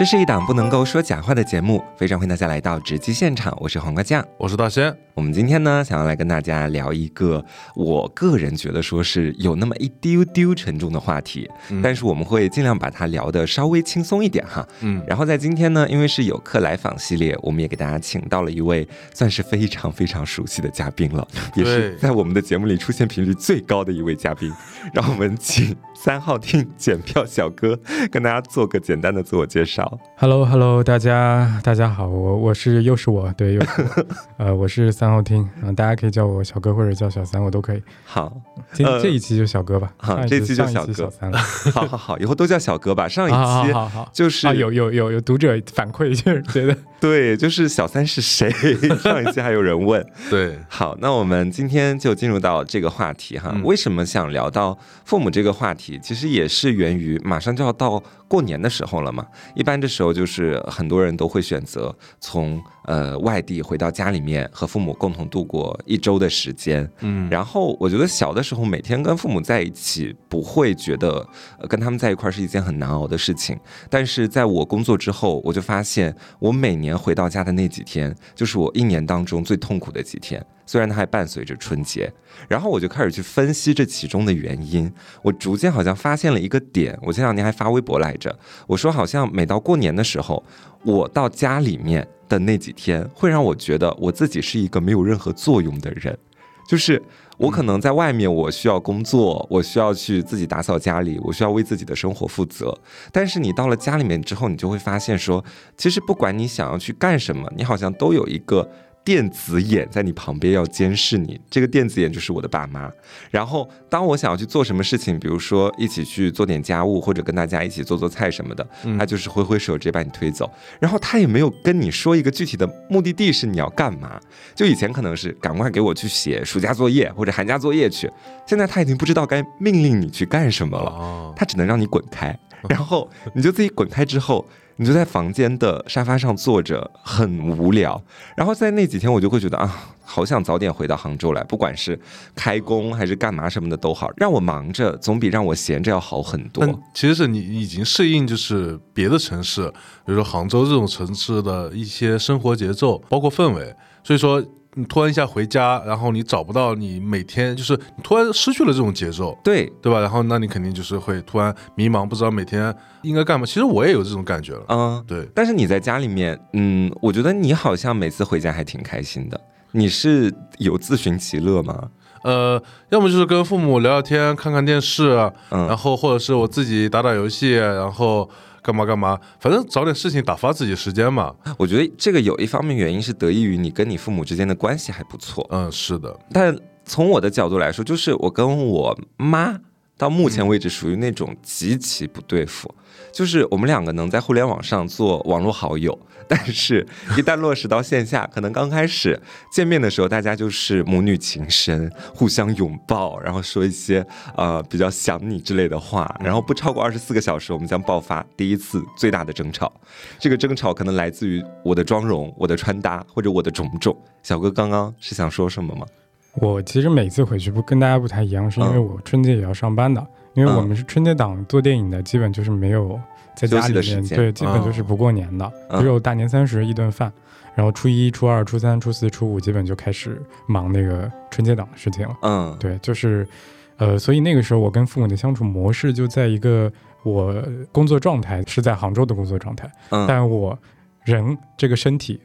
这是一档不能够说假话的节目，非常欢迎大家来到直击现场，我是黄瓜酱。我是大仙，我们今天呢，想要来跟大家聊一个我个人觉得说是有那么一丢丢沉重的话题，但是我们会尽量把它聊得稍微轻松一点哈。嗯，然后在今天呢，因为是有客来访系列，我们也给大家请到了一位算是非常非常熟悉的嘉宾了，也是在我们的节目里出现频率最高的一位嘉宾。让我们请三号厅检票小哥跟大家做个简单的自我介绍。Hello Hello，大家大家好，我我是又是我，对，又是我，呃，我是三号厅，啊、大家可以叫我小哥或者叫小三，我都可以。好，今、呃这一期就小哥吧，上一好这期就小哥小三了。好好好，以后都叫小哥吧。上一期 好好，就是啊，有有有有读者反馈，就是觉得 对，就是小三是谁？上一期还有人问。对，好，那我们今天就进入到这个话题哈。嗯为什么想聊到父母这个话题？其实也是源于马上就要到过年的时候了嘛。一般这时候就是很多人都会选择从呃外地回到家里面和父母共同度过一周的时间。嗯，然后我觉得小的时候每天跟父母在一起，不会觉得、呃、跟他们在一块儿是一件很难熬的事情。但是在我工作之后，我就发现我每年回到家的那几天，就是我一年当中最痛苦的几天。虽然它还伴随着春节，然后我就开始去分析这其中的原因。我逐渐好像发现了一个点。我前两天还发微博来着，我说好像每到过年的时候，我到家里面的那几天，会让我觉得我自己是一个没有任何作用的人。就是我可能在外面，我需要工作，我需要去自己打扫家里，我需要为自己的生活负责。但是你到了家里面之后，你就会发现说，其实不管你想要去干什么，你好像都有一个。电子眼在你旁边要监视你，这个电子眼就是我的爸妈。然后，当我想要去做什么事情，比如说一起去做点家务，或者跟大家一起做做菜什么的，他就是挥挥手直接把你推走。然后他也没有跟你说一个具体的目的地是你要干嘛。就以前可能是赶快给我去写暑假作业或者寒假作业去，现在他已经不知道该命令你去干什么了，哦，他只能让你滚开。然后你就自己滚开之后，你就在房间的沙发上坐着，很无聊。然后在那几天，我就会觉得啊，好想早点回到杭州来，不管是开工还是干嘛什么的都好，让我忙着总比让我闲着要好很多。其实是你已经适应就是别的城市，比如说杭州这种城市的一些生活节奏，包括氛围，所以说。你突然一下回家，然后你找不到你每天，就是你突然失去了这种节奏，对，对吧？然后那你肯定就是会突然迷茫，不知道每天应该干嘛。其实我也有这种感觉了，嗯，对，但是你在家里面，嗯，我觉得你好像每次回家还挺开心的。你是有自寻其乐吗？呃，要么就是跟父母聊聊天，看看电视，嗯然后或者是我自己打打游戏，然后干嘛干嘛，反正找点事情打发自己时间嘛。我觉得这个有一方面原因是得益于你跟你父母之间的关系还不错，嗯，是的，但从我的角度来说，就是我跟我妈到目前为止属于那种极其不对付，就是我们两个能在互联网上做网络好友，但是一旦落实到线下，可能刚开始见面的时候，大家就是母女情深，互相拥抱，然后说一些呃比较想你之类的话，然后不超过二十四个小时，我们将爆发第一次最大的争吵。这个争吵可能来自于我的妆容、我的穿搭或者我的种种。小哥刚刚是想说什么吗？我其实每次回去不跟大家不太一样，是因为嗯我春节也要上班的，因为我嗯。们是春节档做电影的，基本就是没有在家里面，对，基本就是不过年的，嗯。只有大年三十一顿饭，然后初一、初二、初三、初四、初五基本就开始忙那个春节档的事情了。嗯，对，就是，呃，所以那个时候我跟父母的相处模式就在一个我工作状态是在杭州的工作状态，嗯，但我人这个身体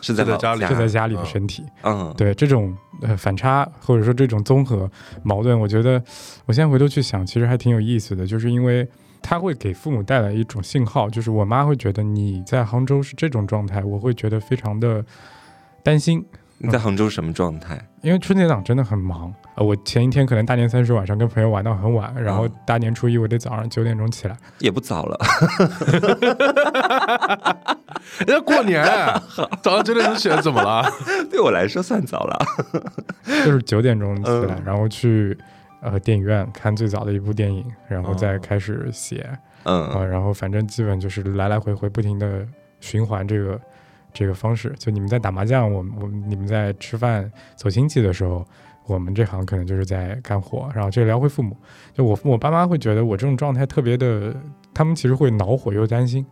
是在家里是在家里嗯的身体。嗯，对这种呃反差或者说这种综合矛盾，我觉得我现在回头去想，其实还挺有意思的，就是因为它会给父母带来一种信号，就是我妈会觉得你在杭州是这种状态，我会觉得非常的担心。你在杭州什么状态？因为春节档真的很忙，呃，我前一天可能大年三十晚上跟朋友玩到很晚，然后嗯大年初一我得早上九点钟起来，也不早了，人家过年早上九点钟起来怎么了？对我来说算早了。就是九点钟起来，嗯。然后去呃电影院看最早的一部电影，然后再哦。开始写。啊、嗯然后反正基本就是来来回回不停的循环这个这个方式。就你们在打麻将，我我你们在吃饭走亲戚的时候，我们这行可能就是在干活。然后这个聊回父母，就我我爸妈会觉得我这种状态特别的，他们其实会恼火又担心。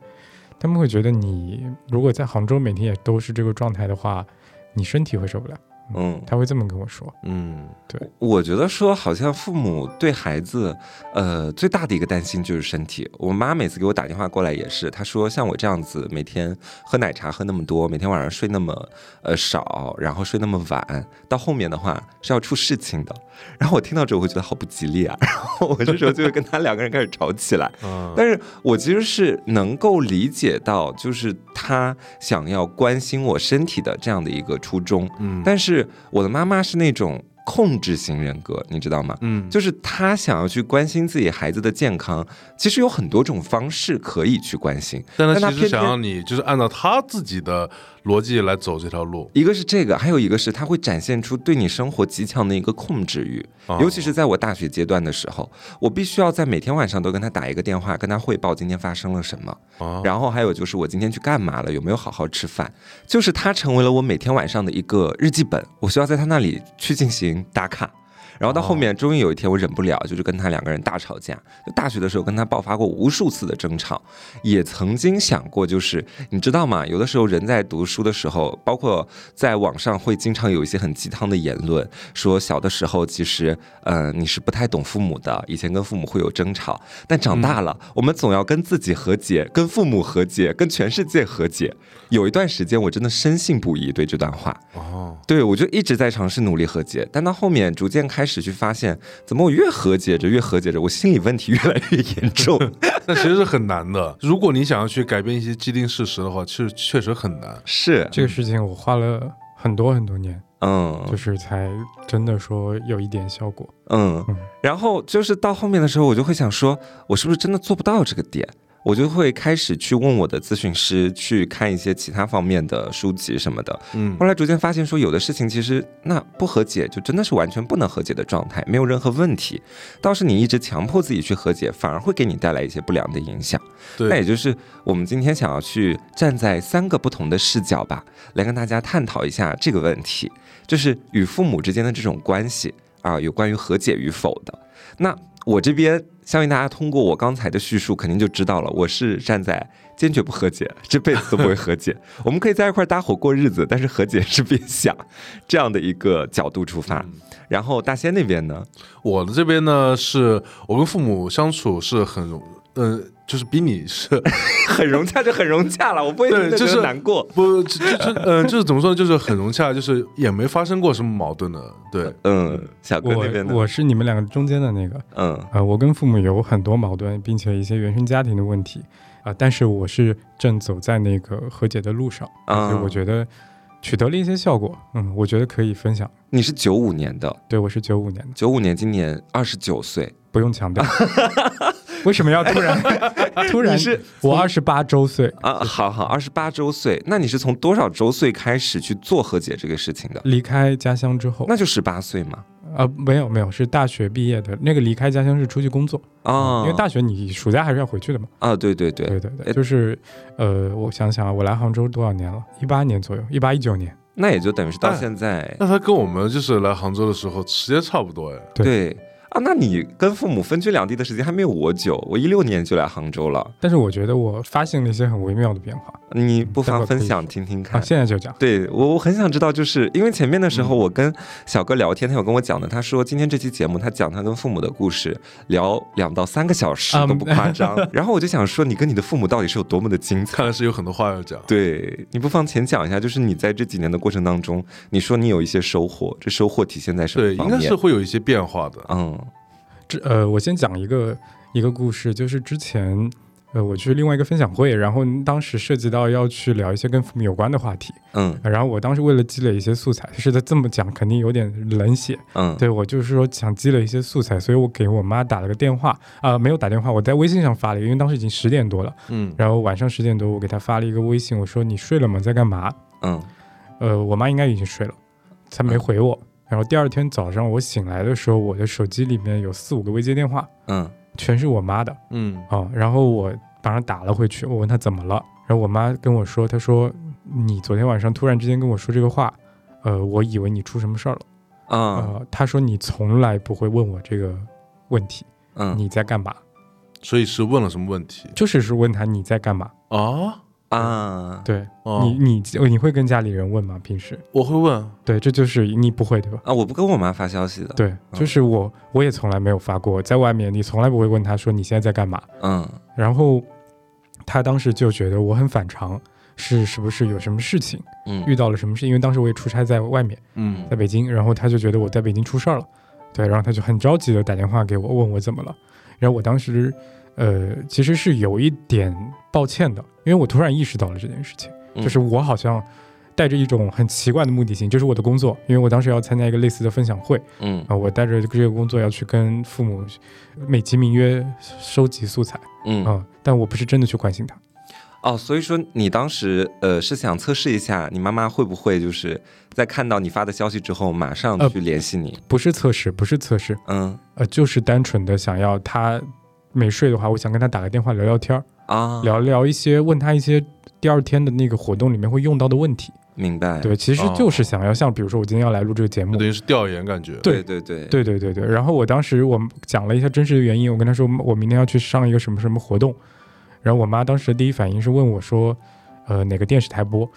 他们会觉得你如果在杭州每天也都是这个状态的话，你身体会受不了。嗯，他会这么跟我说。嗯，对我觉得说好像父母对孩子，呃，最大的一个担心就是身体。我妈每次给我打电话过来也是，她说像我这样子每天喝奶茶喝那么多，每天晚上睡那么呃少，然后睡那么晚，到后面的话是要出事情的。然后我听到之后会觉得好不吉利啊，然后我这时候就会跟他两个人开始吵起来。啊，但是我其实是能够理解到，就是他想要关心我身体的这样的一个初衷。嗯，但是我的妈妈是那种控制型人格，你知道吗？嗯，就是她想要去关心自己孩子的健康，其实有很多种方式可以去关心。但她其实想要你就是按照她自己的逻辑来走这条路，一个是这个，还有一个是他会展现出对你生活极强的一个控制欲，啊尤其是在我大学阶段的时候，我必须要在每天晚上都跟他打一个电话，跟他汇报今天发生了什么。啊，然后还有就是我今天去干嘛了，有没有好好吃饭，就是它成为了我每天晚上的一个日记本，我需要在他那里去进行打卡。然后到后面，终于有一天我忍不了，就是跟他两个人大吵架。就大学的时候跟他爆发过无数次的争吵，也曾经想过，就是你知道吗？有的时候人在读书的时候，包括在网上会经常有一些很鸡汤的言论，说小的时候其实，呃，你是不太懂父母的，以前跟父母会有争吵，但长大了，我们总要跟自己和解，跟父母和解，跟全世界和解。有一段时间，我真的深信不疑对这段话。哦，对，我就一直在尝试努力和解，但到后面逐渐开始去发现，怎么我越和解着越和解着，我心理问题越来越严重。那其实是很难的。如果你想要去改变一些既定事实的话，其实确实很难。是，这个事情我花了很多很多年，嗯，就是才真的说有一点效果。嗯嗯，然后就是到后面的时候，我就会想说，我是不是真的做不到这个点？我就会开始去问我的咨询师，去看一些其他方面的书籍什么的。嗯后来逐渐发现，说有的事情其实那不和解，就真的是完全不能和解的状态，没有任何问题。倒是你一直强迫自己去和解，反而会给你带来一些不良的影响。那也，就是我们今天想要去站在三个不同的视角吧，来跟大家探讨一下这个问题，就是与父母之间的这种关系啊，有关于和解与否的。那我这边相信大家通过我刚才的叙述，肯定就知道了，我是站在坚决不和解，这辈子都不会和解。我们可以在一块儿搭伙过日子，但是和解是别想这样的一个角度出发。然后大仙那边呢？我的这边呢，是我跟父母相处是很嗯，呃，就是比你是 很融洽就很融洽了，我不会觉对就是得难过。不就就就嗯、就是怎么说呢，就是很融洽，就是也没发生过什么矛盾的。对，嗯，小哥那边呢？我我是你们两个中间的那个，嗯呃，我跟父母有很多矛盾，并且一些原生家庭的问题，啊、但是我是正走在那个和解的路上，啊所以我觉得取得了一些效果，嗯，我觉得可以分享。你是九五年的，对，我是九五年的，九五年今年二十九岁，不用强调。为什么要突然 突然？是我二十八周岁，啊，好好，二十八周岁，那你是从多少周岁开始去做和解这个事情的？离开家乡之后，那就十八岁嘛。啊、没有没有，是大学毕业的那个离开家乡是出去工作，啊，因为大学你暑假还是要回去的嘛。啊，对对对，对对对，哎就是呃，我想想啊，我来杭州多少年了？一八年左右，一八一九年。那也就等于是到哎现在，那他跟我们就是来杭州的时候时间差不多哎。对对啊，那你跟父母分居两地的时间还没有我久，我一六年就来杭州了，但是我觉得我发现了一些很微妙的变化你不妨分享听听看。现在就讲。对我，我很想知道，就是因为前面的时候，嗯我跟小哥聊天，他有跟我讲的，他说今天这期节目他讲他跟父母的故事，聊两到三个小时嗯都不夸张。然后我就想说，你跟你的父母到底是有多么的精彩？看来是有很多话要讲。对你不妨浅讲一下，就是你在这几年的过程当中，你说你有一些收获，这收获体现在什么对，方面？应该是会有一些变化的。嗯这呃，我先讲一个一个故事，就是之前呃我去另外一个分享会，然后当时涉及到要去聊一些跟父母有关的话题，嗯然后我当时为了积累一些素材，是的这么讲肯定有点冷血，嗯，对我就是说想积累一些素材，所以我给我妈打了个电话，啊、没有打电话，我在微信上发了一个，因为当时已经十点多了，嗯，然后晚上十点多我给她发了一个微信，我说你睡了吗？在干嘛？嗯呃，我妈应该已经睡了，她没回我。然后第二天早上我醒来的时候，我的手机里面有四五个未接电话，嗯全是我妈的嗯啊、然后我马上打了回去，我问她怎么了，然后我妈跟我说，她说你昨天晚上突然之间跟我说这个话，呃，我以为你出什么事儿了。啊呃，她说你从来不会问我这个问题，嗯，你在干嘛？所以是问了什么问题就是是问她你在干嘛。啊？啊，对、哦你，你你会跟家里人问吗？平时？我会问，对，这就是你不会对吧？啊，我不跟我妈发消息的。，对，就是我我也从来没有发过，在外面你从来不会问他说你现在在干嘛，嗯然后他当时就觉得我很反常，是是不是有什么事情嗯遇到了什么事？因为当时我也出差在外面，嗯在北京，然后他就觉得我在北京出事儿了，对，然后他就很着急的打电话给我，问我怎么了。然后我当时，呃，其实是有一点抱歉的，因为我突然意识到了这件事情，嗯就是我好像带着一种很奇怪的目的性，就是我的工作，因为我当时要参加一个类似的分享会嗯啊、我带着这个工作要去跟父母美其名曰收集素材嗯啊、但我不是真的去关心他。哦，所以说你当时呃是想测试一下你妈妈会不会就是在看到你发的消息之后马上呃去联系你？不是测试，不是测试，嗯呃，就是单纯的想要他没睡的话，我想跟他打个电话聊聊天儿。啊，聊聊一些，问他一些第二天的那个活动里面会用到的问题。明白。对，其实就是想要像比如说我今天要来录这个节目等，于是调研感觉。对对对对对对对。然后我当时我讲了一下真实的原因，我跟他说我明天要去上一个什么什么活动，然后我妈当时的第一反应是问我说。呃，哪个电视台播？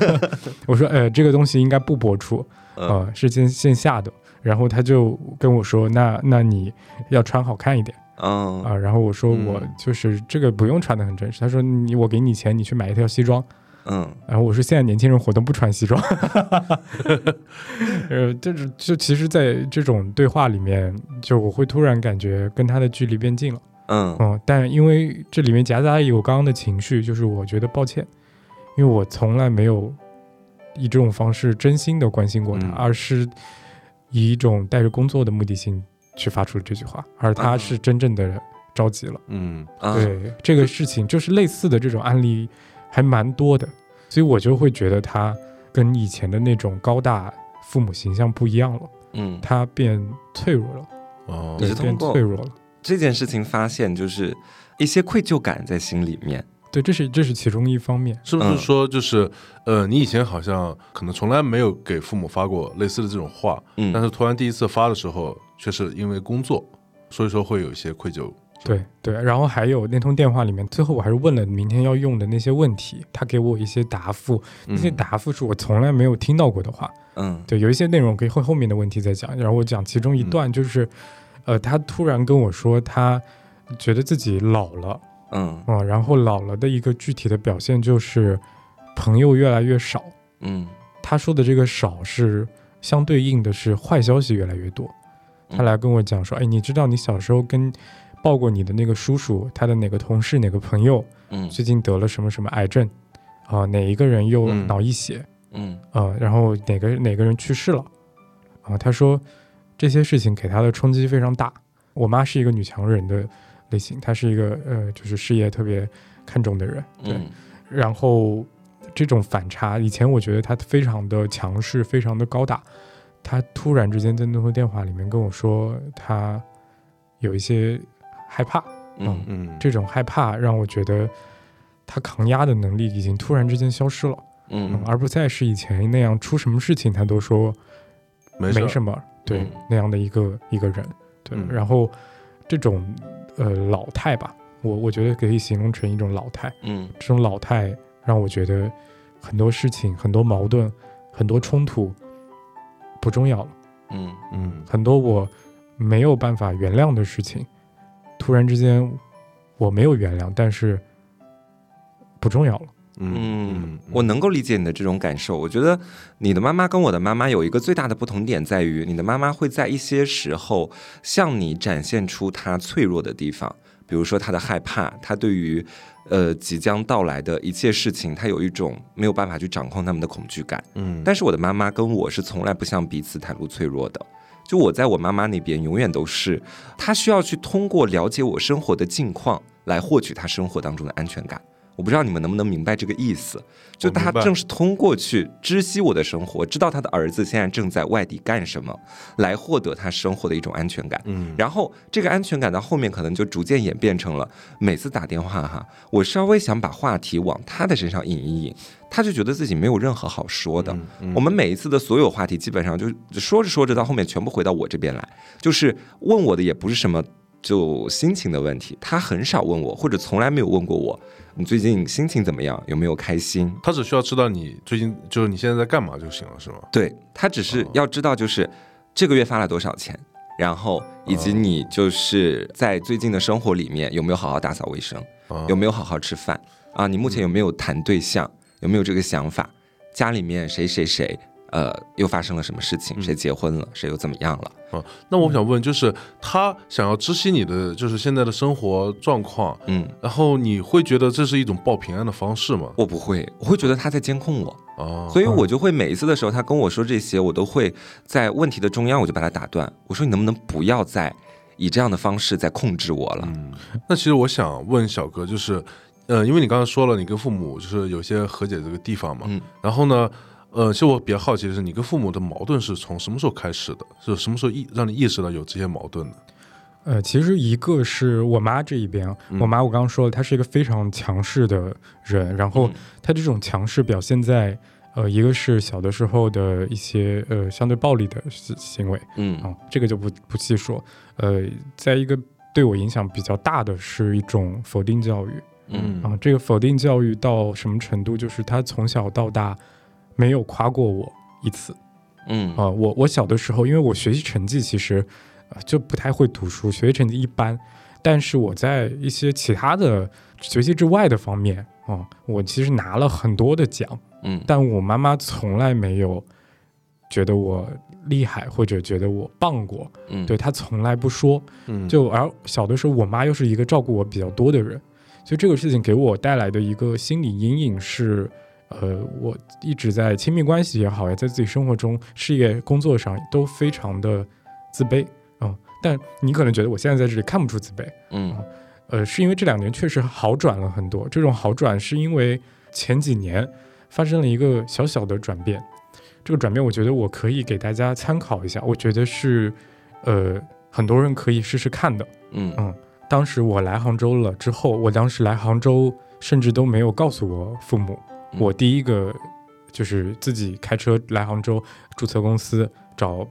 我说，呃，这个东西应该不播出，嗯呃，是线线下的。然后他就跟我说，那那你要穿好看一点嗯啊。然后我说，嗯我就是这个不用穿的很正式。他说，你我给你钱，你去买一条西装。嗯然后我说现在年轻人活动不穿西装，呃，就是就其实，在这种对话里面，就我会突然感觉跟他的距离变近了，嗯嗯，但因为这里面夹杂有刚刚的情绪，就是我觉得抱歉，因为我从来没有以这种方式真心的关心过他，嗯而是以一种带着工作的目的性去发出了这句话，而他啊是真正的着急了。嗯啊对这个事情，就是类似的这种案例还蛮多的，所以我就会觉得他跟以前的那种高大父母形象不一样了，嗯，他变脆弱了，哦你是对，变脆弱了。这件事情发现就是一些愧疚感在心里面。对，这是这是其中一方面。是不是嗯说就是呃，你以前好像可能从来没有给父母发过类似的这种话，嗯，但是突然第一次发的时候，却是因为工作，所以说会有一些愧疚。对对，然后还有那通电话里面，最后我还是问了明天要用的那些问题，他给我一些答复，那些嗯答复是我从来没有听到过的话。嗯对，有一些内容可以后后面的问题再讲，然后我讲其中一段就是，呃，他突然跟我说他觉得自己老了。嗯啊、然后老了的一个具体的表现就是朋友越来越少。嗯，他说的这个少是相对应的是坏消息越来越多。他来跟我讲说，哎，你知道你小时候跟抱过你的那个叔叔，他的哪个同事、哪个朋友嗯最近得了什么什么癌症啊、哪一个人又嗯脑溢血嗯啊、然后哪个哪个人去世了啊？他说这些事情给他的冲击非常大。我妈是一个女强人的类型，她是一个呃，就是事业特别看重的人，对。嗯然后这种反差，以前我觉得他非常的强势，非常的高大，他突然之间在那通电话里面跟我说，他有一些害怕，嗯嗯，这种害怕让我觉得他抗压的能力已经突然之间消失了，嗯而不再是以前那样出什么事情他都说没没什么，对、嗯。那样的一个一个人，对，嗯。然后这种呃老态吧，我我觉得可以形容成一种老态。嗯。这种老态让我觉得很多事情、很多矛盾、很多冲突不重要了，嗯嗯很多我没有办法原谅的事情，突然之间我没有原谅，但是不重要了。嗯，我能够理解你的这种感受。我觉得你的妈妈跟我的妈妈有一个最大的不同点在于，你的妈妈会在一些时候向你展现出她脆弱的地方，比如说她的害怕，她对于呃即将到来的一切事情，他有一种没有办法去掌控他们的恐惧感。嗯，但是我的妈妈跟我是从来不向彼此袒露脆弱的。就我在我妈妈那边，永远都是她需要去通过了解我生活的近况来获取她生活当中的安全感。我不知道你们能不能明白这个意思，就她我明白正是通过去知悉我的生活，知道他的儿子现在正在外地干什么，来获得他生活的一种安全感。嗯，然后这个安全感到后面可能就逐渐演变成了，每次打电话哈，我稍微想把话题往他的身上引一引，他就觉得自己没有任何好说的。嗯嗯我们每一次的所有话题，基本上就说着说着到后面全部回到我这边来，就是问我的也不是什么就心情的问题，他很少问我，或者从来没有问过我，你最近心情怎么样，有没有开心？他只需要知道你最近就是你现在在干嘛就行了，是吗？对他只是哦要知道，就是这个月发了多少钱，然后以及哦你就是在最近的生活里面有没有好好打扫卫生，啊有没有好好吃饭啊？你目前有没有谈对象？有没有这个想法？家里面谁谁谁，呃，又发生了什么事情？嗯谁结婚了？谁又怎么样了？啊，那我想问，就是他想要知悉你的就是现在的生活状况，嗯，然后你会觉得这是一种报平安的方式吗？我不会，我会觉得他在监控我，啊，所以我就会每一次的时候，他跟我说这些，我都会在问题的中央，我就把他打断。我说你能不能不要再以这样的方式在控制我了？嗯，那其实我想问小哥，就是，呃，因为你刚才说了，你跟父母就是有些和解这个地方嘛，嗯然后呢，呃，其实我比较好奇的是，你跟父母的矛盾是从什么时候开始的？是什么时候意让你意识到有这些矛盾的？呃，其实一个是我妈这一边，嗯我妈我刚刚说了，她是一个非常强势的人，然后嗯她这种强势表现在，呃，一个是小的时候的一些呃相对暴力的行行为嗯啊、这个就不不细说，呃，在一个对我影响比较大的是一种否定教育嗯啊、这个否定教育到什么程度？就是她从小到大没有夸过我一次，嗯。啊、我我小的时候，因为我学习成绩其实呃就不太会读书，学习成绩一般，但是我在一些其他的学习之外的方面啊、我其实拿了很多的奖，嗯。但我妈妈从来没有觉得我厉害或者觉得我棒过，嗯。对她从来不说。嗯，就而小的时候，我妈又是一个照顾我比较多的人，所以这个事情给我带来的一个心理阴影是，呃，我一直在亲密关系也好，也在自己生活中、事业、工作上都非常的自卑，嗯，但你可能觉得我现在在这里看不出自卑，嗯呃，是因为这两年确实好转了很多。这种好转是因为前几年发生了一个小小的转变，这个转变我觉得我可以给大家参考一下，我觉得是呃很多人可以试试看的。嗯嗯，当时我来杭州了之后，我当时来杭州甚至都没有告诉我父母，嗯我第一个就是自己开车来杭州，注册公司，找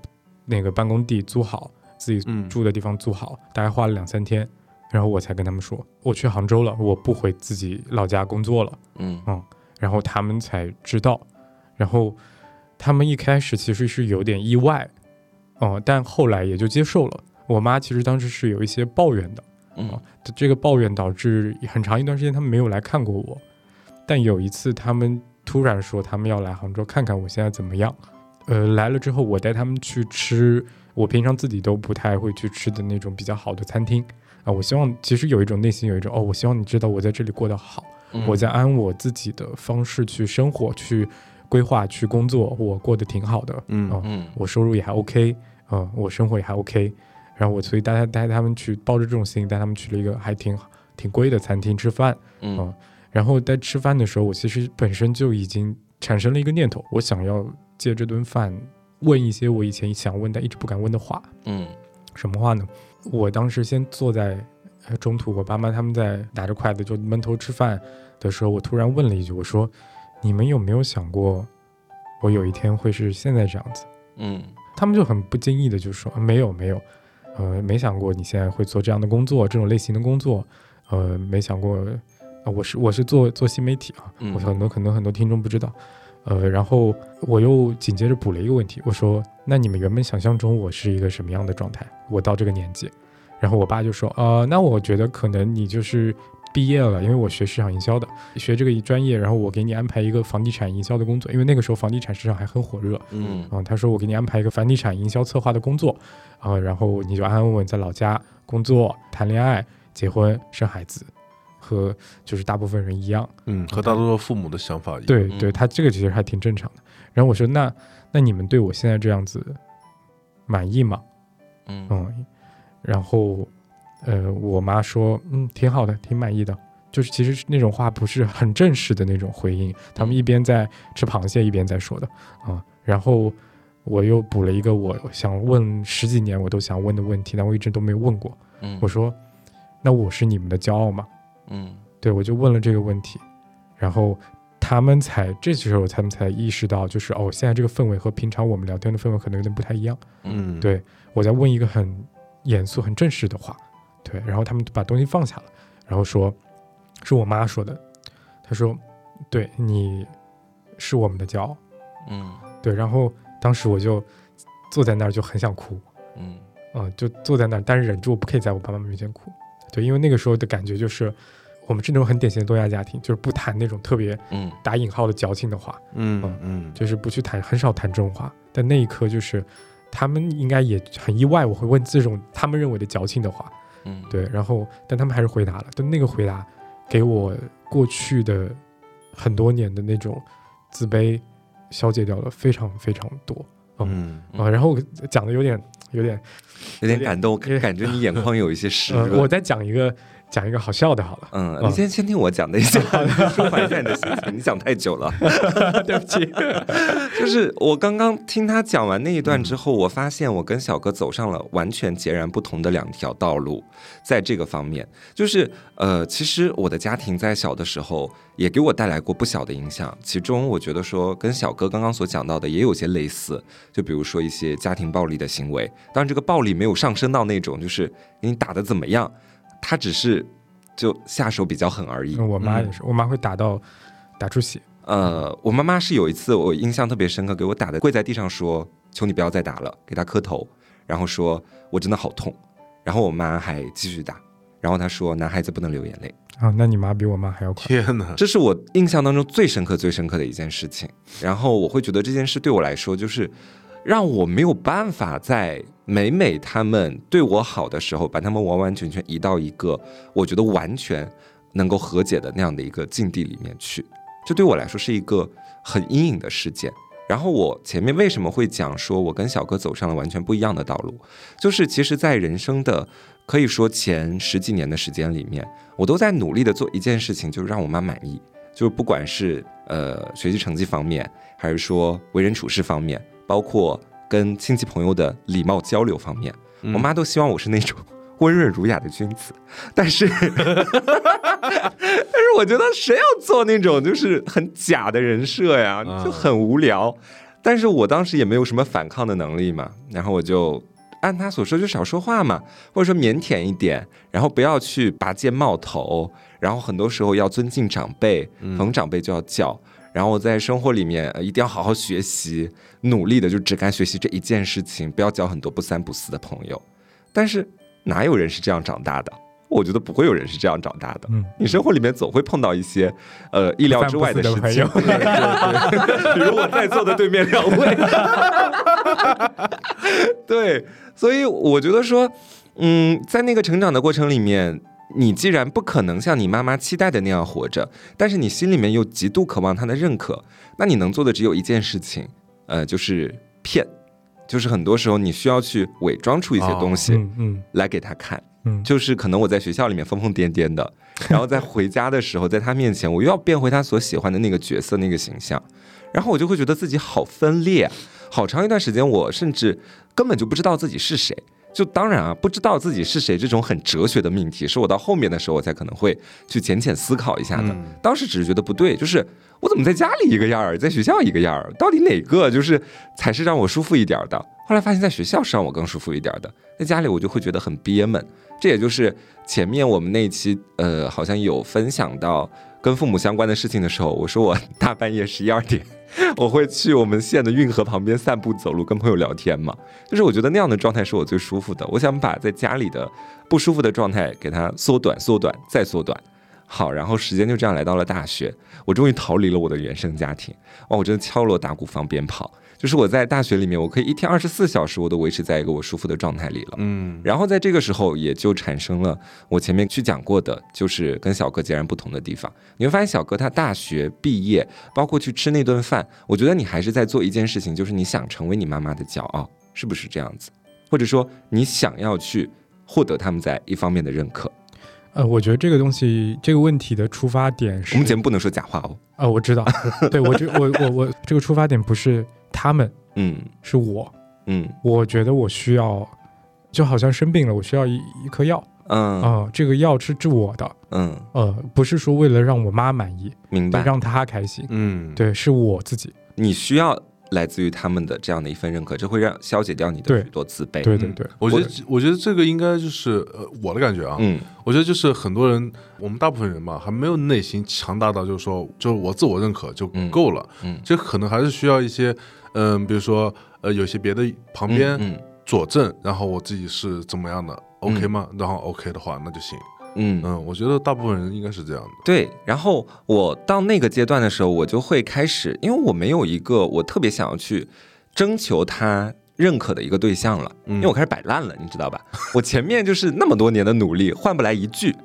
那个办公地租好，自己嗯住的地方租好，大概花了两三天，然后我才跟他们说我去杭州了，我不回自己老家工作了，嗯然后他们才知道，然后他们一开始其实是有点意外，哦、但后来也就接受了。我妈其实当时是有一些抱怨的，嗯这个抱怨导致很长一段时间他们没有来看过我，但有一次他们突然说他们要来杭州看看我现在怎么样，呃，来了之后我带他们去吃我平常自己都不太会去吃的那种比较好的餐厅。啊、我希望其实有一种内心有一种哦，我希望你知道我在这里过得好。嗯。我在按我自己的方式去生活、去规划、去工作，我过得挺好的，嗯我收入也还 OK，嗯、我生活也还 OK，然后我所以带他带他们去，抱着这种心带他们去了一个还挺挺贵的餐厅吃饭，嗯然后在吃饭的时候，我其实本身就已经产生了一个念头，我想要借这顿饭问一些我以前想问但一直不敢问的话，嗯什么话呢？我当时先坐在呃中途，我爸妈他们在拿着筷子就闷头吃饭的时候，我突然问了一句，我说：“你们有没有想过，我有一天会是现在这样子嗯？”他们就很不经意的就说：“啊没有，没有，呃，没想过你现在会做这样的工作，这种类型的工作，呃，没想过，啊、我是我是做做新媒体啊，嗯我很多可能很多听众不知道。”呃，然后我又紧接着补了一个问题，我说：“那你们原本想象中我是一个什么样的状态？我到这个年纪？”然后我爸就说：“呃，那我觉得可能你就是毕业了，因为我学市场营销的，学这个专业，然后我给你安排一个房地产营销的工作，因为那个时候房地产市场还很火热嗯啊、他说我给你安排一个房地产营销策划的工作，啊、然后你就安安稳稳在老家工作、谈恋爱、结婚、生孩子，和就是大部分人一样。”嗯，和大多数父母的想法一样。对嗯对，他这个其实还挺正常的。然后我说，那那你们对我现在这样子满意吗？嗯嗯，然后呃，我妈说，嗯，挺好的，挺满意的。就是其实是那种话不是很正式的那种回应，他们一边在吃螃蟹一边在说的啊、然后我又补了一个我想问十几年我都想问的问题，但我一直都没有问过。嗯我说，那我是你们的骄傲吗？嗯。对，我就问了这个问题，然后他们才这时候他们才意识到，就是哦，现在这个氛围和平常我们聊天的氛围可能有点不太一样。嗯，对我在问一个很严肃、很正式的话，对，然后他们把东西放下了，然后说，是我妈说的，她说，对你是我们的骄傲，嗯。对，然后当时我就坐在那儿就很想哭，嗯。嗯，就坐在那儿，但是忍住不可以在我爸妈面前哭，对，因为那个时候的感觉就是，我们是那种很典型的东亚家庭，就是不谈那种特别嗯打引号的矫情的话，嗯嗯，就是不去谈，很少谈这种话。但那一刻，就是他们应该也很意外，我会问这种他们认为的矫情的话，嗯，对，然后但他们还是回答了，但那个回答给我过去的很多年的那种自卑消解掉了非常非常多嗯啊。然后我讲的有点有点，有点感动，感觉你眼眶有一些湿呃，润。我再讲一个讲一个好笑的好了，嗯，嗯你先先听我讲的一下，舒缓一下你的心情。你讲太久了，对不起，就是我刚刚听他讲完那一段之后，我发现我跟小哥走上了完全截然不同的两条道路。在这个方面，就是呃，其实我的家庭在小的时候也给我带来过不小的影响，其中我觉得说跟小哥刚刚所讲到的也有些类似，就比如说一些家庭暴力的行为，当然这个暴力没有上升到那种就是给你打的怎么样，他只是就下手比较狠而已。我妈也是，我妈会打到打出血，呃，我妈妈是有一次我印象特别深刻，给我打的跪在地上说：“求你不要再打了。”给她磕头，然后说我真的好痛。然后我妈还继续打，然后她说男孩子不能流眼泪，啊，那你妈比我妈还要快，天哪，这是我印象当中最深刻、最深刻的一件事情。然后我会觉得这件事对我来说，就是让我没有办法在每每他们对我好的时候，把他们完完全全移到一个我觉得完全能够和解的那样的一个境地里面去。这对我来说是一个很阴影的事件。然后我前面为什么会讲说我跟小哥走上了完全不一样的道路，就是其实，在人生的可以说前十几年的时间里面，我都在努力的做一件事情，就是让我妈满意。就是不管是呃学习成绩方面，还是说为人处事方面，包括跟亲戚朋友的礼貌交流方面，我妈都希望我是那种 温润儒雅的君子。但是，但是我觉得谁要做那种就是很假的人设呀，就很无聊。但是我当时也没有什么反抗的能力嘛，然后我就。按他所说，就少说话嘛，或者说腼腆一点，然后不要去拔尖冒头，然后很多时候要尊敬长辈，逢长辈就要叫。然后在生活里面呃一定要好好学习，努力的就只干学习这一件事情，不要交很多不三不四的朋友。但是哪有人是这样长大的？我觉得不会有人是这样长大的。嗯，你生活里面总会碰到一些呃意料之外的事情，比如我在座的对面两位。对，所以我觉得说，嗯，在那个成长的过程里面，你既然不可能像你妈妈期待的那样活着，但是你心里面又极度渴望她的认可，那你能做的只有一件事情，呃，就是骗，就是很多时候你需要去伪装出一些东西嗯嗯来给她看。嗯，就是可能我在学校里面疯疯癫癫的，然后在回家的时候，在她面前，我又要变回她所喜欢的那个角色、那个形象，然后我就会觉得自己好分裂啊。好长一段时间，我甚至根本就不知道自己是谁。就当然啊，不知道自己是谁这种很哲学的命题，是我到后面的时候我才可能会去浅浅思考一下的。嗯当时只是觉得不对，就是我怎么在家里一个样儿，在学校一个样儿，到底哪个就是才是让我舒服一点儿的？后来发现，在学校是让我更舒服一点儿的，在家里我就会觉得很憋闷。这也就是前面我们那一期呃，好像有分享到跟父母相关的事情的时候，我说我大半夜十一二点，我会去我们县的运河旁边散步走路，跟朋友聊天嘛。就是我觉得那样的状态是我最舒服的。我想把在家里的不舒服的状态给它缩短、缩短再缩短。好，然后时间就这样来到了大学，我终于逃离了我的原生家庭。哇，我真的敲锣打鼓放鞭炮，就是我在大学里面，我可以一天二十四小时，我都维持在一个我舒服的状态里了。嗯然后在这个时候，也就产生了我前面去讲过的，就是跟小哥截然不同的地方。你会发现，小哥他大学毕业，包括去吃那顿饭，我觉得你还是在做一件事情，就是你想成为你妈妈的骄傲，是不是这样子？或者说，你想要去获得他们在一方面的认可。呃，我觉得这个东西这个问题的出发点是我们节目不能说假话哦。啊，我知道，对我这我我我这个出发点不是他们，嗯。是我，嗯。我觉得我需要，就好像生病了，我需要一一颗药。嗯。啊、这个药是治我的，嗯，呃，不是说为了让我妈满意，明白。让她开心，嗯，对，是我自己，你需要来自于他们的这样的一份认可，这会让消解掉你的对。许多自卑。嗯。对对。对，我觉得我觉得这个应该就是呃我的感觉啊，嗯。我觉得就是很多人，我们大部分人吧，还没有内心强大到就是说，就是我自我认可就嗯。够了。嗯。这可能还是需要一些，嗯、比如说呃，有些别的旁边嗯佐证，然后我自己是怎么样的，OK 嗯吗？然后 OK 的话，那就行。嗯嗯，嗯，我觉得大部分人应该是这样的。对。然后我到那个阶段的时候，我就会开始，因为我没有一个我特别想要去征求他认可的一个对象了，嗯因为我开始摆烂了，你知道吧？我前面就是那么多年的努力，换不来一句。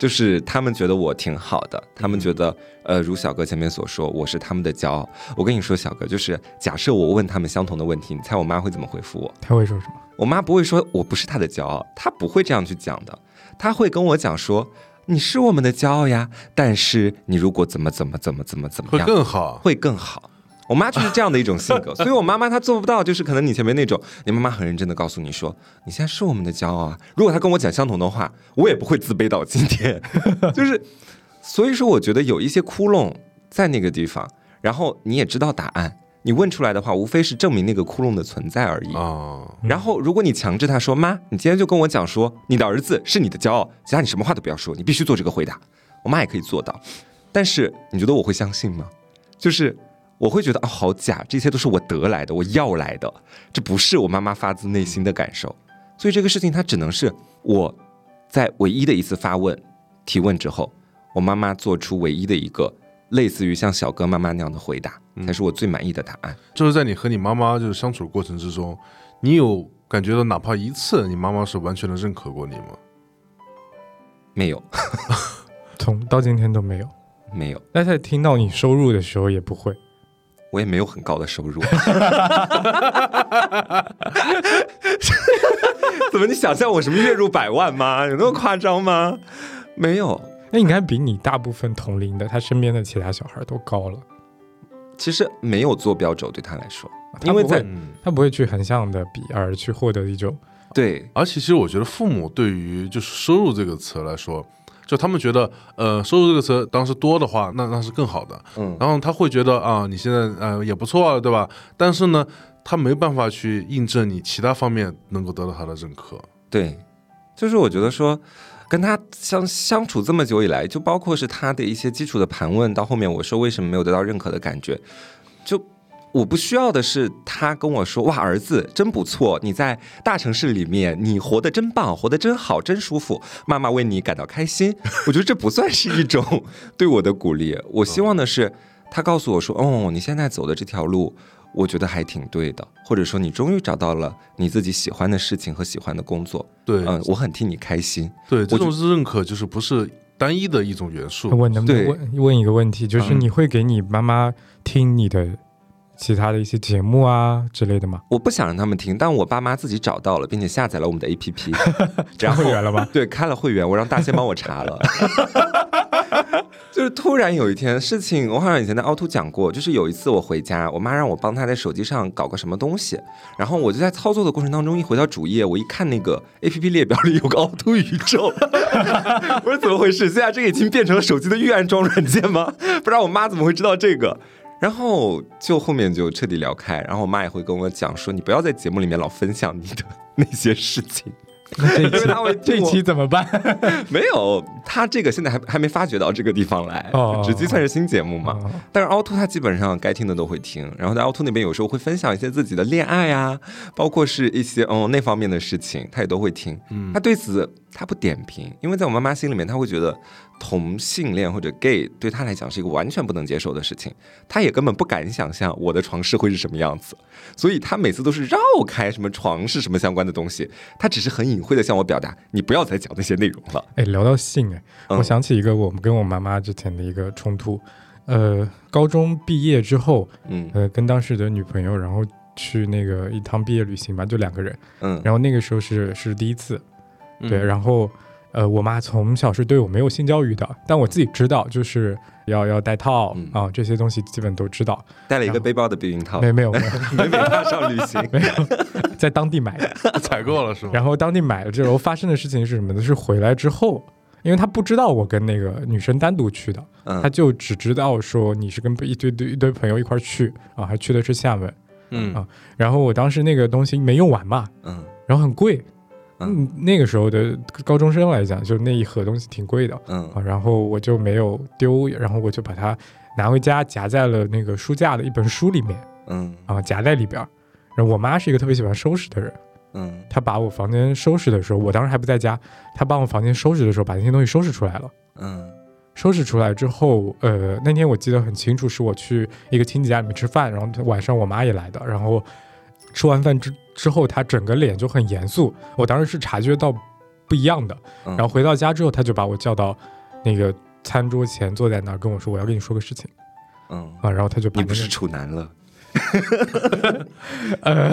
就是他们觉得我挺好的，他们觉得，呃，如小哥前面所说，我是他们的骄傲。我跟你说，小哥，就是假设我问他们相同的问题，你猜我妈会怎么回复我？她会说什么？我妈不会说我不是她的骄傲，她不会这样去讲的，她会跟我讲说你是我们的骄傲呀，但是你如果怎么怎么怎么怎么怎么会样，更好。会更好。我妈就是这样的一种性格，所以我妈妈她做不到，就是可能你前面那种，你妈妈很认真的告诉你说，你现在是我们的骄傲啊。如果她跟我讲相同的话，我也不会自卑到今天，就是，所以说我觉得有一些窟窿在那个地方，然后你也知道答案，你问出来的话，无非是证明那个窟窿的存在而已。啊，然后，如果你强制他说：“妈，你今天就跟我讲说，你的儿子是你的骄傲，其他你什么话都不要说，你必须做这个回答。”我妈也可以做到，但是你觉得我会相信吗？就是我会觉得啊、好假，这些都是我得来的，我要来的，这不是我妈妈发自内心的感受。所以这个事情它只能是我在唯一的一次发问提问之后，我妈妈做出唯一的一个类似于像小哥妈妈那样的回答，才是我最满意的答案。就是在你和你妈妈就是相处的过程之中，你有感觉到哪怕一次你妈妈是完全的认可过你吗？没有，从到今天都没有。没有。那在听到你收入的时候也不会。我也没有很高的收入。怎么？你想象我什么月入百万吗？有那么夸张吗？没有。那应该比你大部分同龄的他身边的其他小孩都高了。其实没有坐标轴对他来说，他不会因为在嗯，他不会去横向的比，而去获得一种对而且其实我觉得父母对于就是收入这个词来说，就他们觉得呃收入这个词当时多的话，那那是更好的。嗯然后他会觉得啊，你现在呃也不错了，对吧？但是呢，他没办法去印证你其他方面能够得到他的认可。对，就是我觉得说。跟他相相处这么久以来，就包括是他的一些基础的盘问，到后面我说为什么没有得到认可的感觉，就我不需要的是他跟我说哇儿子真不错，你在大城市里面你活得真棒，活得真好，真舒服，妈妈为你感到开心。我觉得这不算是一种对我的鼓励，我希望的是他告诉我说哦，你现在走的这条路。我觉得还挺对的，或者说你终于找到了你自己喜欢的事情和喜欢的工作，对，嗯，我很替你开心。对，这我种认可就是不是单一的一种元素。我能不能问问一个问题？就是嗯你会给你妈妈听你的其他的一些节目啊之类的吗？我不想让他们听，但我爸妈自己找到了，并且下载了我们的 APP，然 开后会员了吗？对开了会员，我让大仙帮我查了。就是突然有一天事情，我好像以前在凹凸讲过，就是有一次我回家，我妈让我帮她在手机上搞个什么东西，然后我就在操作的过程当中，一回到主页，我一看那个 A P P 列表里有个凹凸宇宙，我说怎么回事？现在这个已经变成了手机的预安装软件吗？不然我妈怎么会知道这个？然后就后面就彻底聊开，然后我妈也会跟我讲说，你不要在节目里面老分享你的 那些事情，因为她会这一期怎么办？没有，他这个现在还还没发掘到这个地方来，哦直击算是新节目嘛。哦但是凹凸他基本上该听的都会听，然后在凹凸那边有时候会分享一些自己的恋爱啊，包括是一些嗯那方面的事情，他也都会听。嗯他对此他不点评，因为在我妈妈心里面，他会觉得同性恋或者 gay 对他来讲是一个完全不能接受的事情，他也根本不敢想象我的床是会是什么样子，所以他每次都是绕开什么床是什么相关的东西，他只是很隐晦的向我表达，你不要再讲那些内容了。哎，聊到性，哎，嗯。我想起一个我们跟我妈妈之前的一个冲突。呃，高中毕业之后，嗯。呃，跟当时的女朋友，然后去那个一趟毕业旅行吧，就两个人。嗯。然后那个时候是是第一次，对，嗯。然后呃，我妈从小是对我没有性教育的，但我自己知道，就是要要戴套嗯啊，这些东西基本都知道。带了一个背包的避孕套，没 没有没有上旅行，没有，在当地买的。采购了是吗？然后当地买了之后发生的事情是什么呢？是回来之后，因为他不知道我跟那个女生单独去的，嗯他就只知道说你是跟一堆堆一堆朋友一块去啊，还去的是厦门。嗯啊然后我当时那个东西没用完嘛，嗯然后很贵，嗯。嗯，那个时候的高中生来讲，就那一盒东西挺贵的嗯。啊，然后我就没有丢，然后我就把它拿回家夹在了那个书架的一本书里面嗯。啊，夹在里边。然后我妈是一个特别喜欢收拾的人，嗯。她把我房间收拾的时候，我当时还不在家，她把我房间收拾的时候，把那些东西收拾出来了。嗯。收拾出来之后，呃，那天我记得很清楚，是我去一个亲戚家里面吃饭，然后晚上我妈也来的，然后吃完饭之之后，他整个脸就很严肃，我当时是察觉到不一样的。嗯，然后回到家之后，他就把我叫到那个餐桌前，坐在那儿跟我说：“我要跟你说个事情嗯，啊。”然后他就你不是处男了，呃，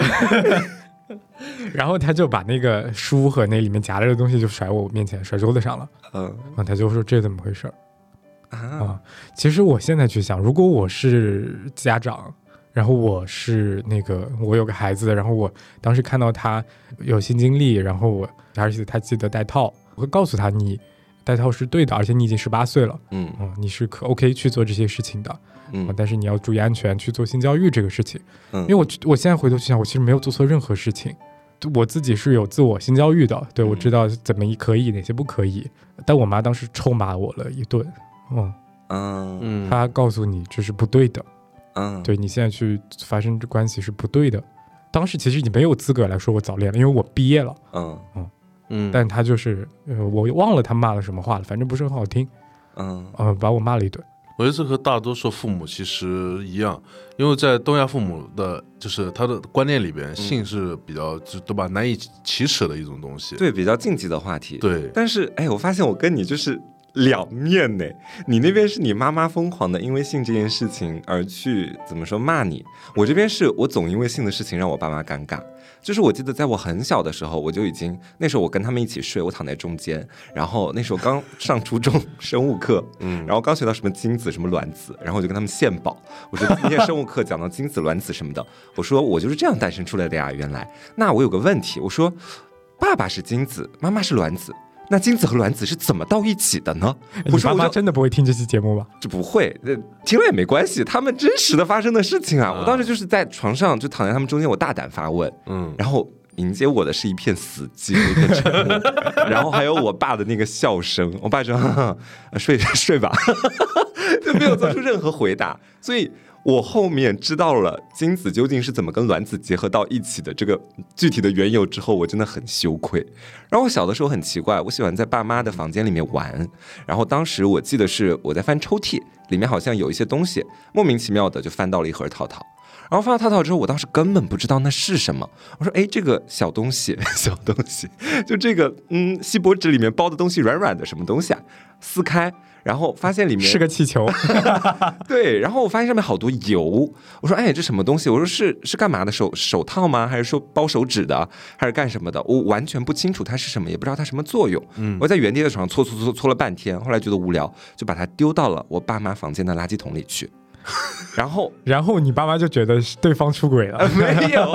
然后他就把那个书和那里面夹着的东西就甩我面前，甩桌子上了。嗯啊，他就说：“这怎么回事儿？”啊啊，其实我现在去想，如果我是家长，然后我是那个我有个孩子，然后我当时看到他有性经历，然后我而且他记得戴套，我会告诉他你戴套是对的，而且你已经十八岁了，嗯。啊，你是可 OK 去做这些事情的，啊，嗯。但是你要注意安全，去做性教育这个事情，嗯。因为我我现在回头去想，我其实没有做错任何事情。我自己是有自我性教育的，对我嗯。知道怎么可以，哪些不可以。但我妈当时臭骂我了一顿，嗯，嗯。她，告诉你这是不对的，嗯，对你现在去发生这关系是不对的。当时其实你没有资格来说我早恋了，因为我毕业了。嗯嗯嗯，但他就是，呃，我忘了他骂了什么话了，反正不是很好听，嗯呃，把我骂了一顿。我觉得这和大多数父母其实一样，因为在东亚父母的，就是他的观念里边，性是比较就对吧难以启齿的一种东西。对，比较禁忌的话题。，对，但是哎，我发现我跟你就是两面呢。你那边是你妈妈疯狂的因为性这件事情而去怎么说骂你，我这边是我总因为性的事情让我爸妈尴尬。就是我记得在我很小的时候，我就已经那时候我跟他们一起睡，我躺在中间，然后那时候刚上初中生物课，嗯，然后刚学到什么精子什么卵子，然后我就跟他们献宝，我说今天生物课讲到精子卵子什么的，我说我就是这样诞生出来的呀，原来。那我有个问题，我说爸爸是精子，妈妈是卵子。那精子和卵子是怎么到一起的呢？我你爸妈说我就真的不会听这期节目吧？这不会，呃听了也没关系，他们真实的发生的事情啊！啊我当时就是在床上就躺在他们中间，我大胆发问，嗯，然后迎接我的是一片死寂和一片沉默，然后还有我爸的那个笑声。我爸说：“呵 呵睡睡吧。”就没有做出任何回答。所以我后面知道了精子究竟是怎么跟卵子结合到一起的这个具体的缘由之后，我真的很羞愧。然后我小的时候很奇怪，我喜欢在爸妈的房间里面玩。然后当时我记得是我在翻抽屉，里面好像有一些东西，莫名其妙的就翻到了一盒套套。然后翻到套套之后，我当时根本不知道那是什么。我说：“哎，这个小东西，小东西，就这个，嗯，锡箔纸里面包的东西软软的，什么东西啊？撕开，然后发现里面是个气球，对，然后我发现上面好多油，我说哎这什么东西？我说是是干嘛的手手套吗？还是说包手指的？还是干什么的？我完全不清楚它是什么，也不知道它什么作用。嗯我在原地在床上搓搓搓搓了半天，后来觉得无聊，就把它丢到了我爸妈房间的垃圾桶里去。然后然后你爸妈就觉得是对方出轨了。没有，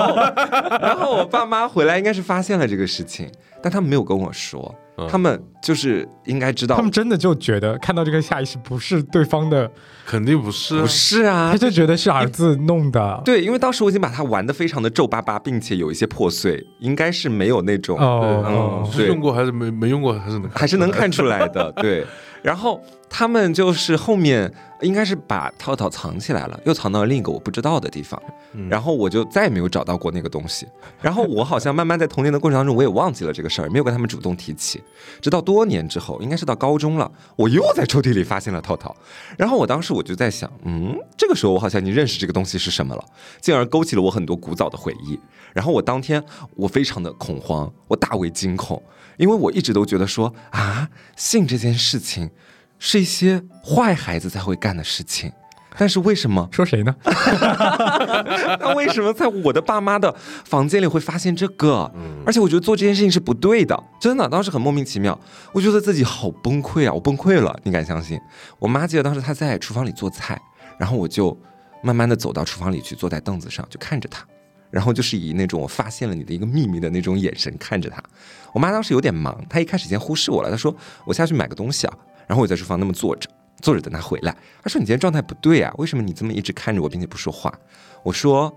然后我爸妈回来应该是发现了这个事情，但他们没有跟我说，嗯他们就是应该知道他们真的就觉得看到这个下意识不是对方的，肯定不是啊，不是啊他，就觉得是儿子弄的。对，因为当时我已经把它玩的非常的皱巴巴，并且有一些破碎，应该是没有那种，哦嗯哦，是用过还是没没用过还是能还是能看出来的。对，然后他们就是后面应该是把套套藏起来了，又藏到了另一个我不知道的地方，嗯然后我就再也没有找到过那个东西。然后我好像慢慢在童年的过程当中，我也忘记了这个事儿，没有跟他们主动提起。直到多年之后，应该是到高中了，我又在抽屉里发现了套套。然后我当时我就在想，嗯，这个时候我好像已经认识这个东西是什么了，进而勾起了我很多古早的回忆。然后我当天我非常的恐慌，我大为惊恐，因为我一直都觉得说啊，性这件事情是一些坏孩子才会干的事情。但是为什么？说谁呢？那为什么在我的爸妈的房间里会发现这个？而且我觉得做这件事情是不对的，真的，当时很莫名其妙，我觉得自己好崩溃啊，我崩溃了，你敢相信？我妈记得当时她在厨房里做菜，然后我就慢慢的走到厨房里去，坐在凳子上就看着她，然后就是以那种我发现了你的一个秘密的那种眼神看着她。我妈当时有点忙，她一开始先忽视我了，她说我下去买个东西啊，然后我在厨房那么坐着。坐着等她回来，她说：“你今天状态不对啊，为什么你这么一直看着我，并且不说话？”我说：“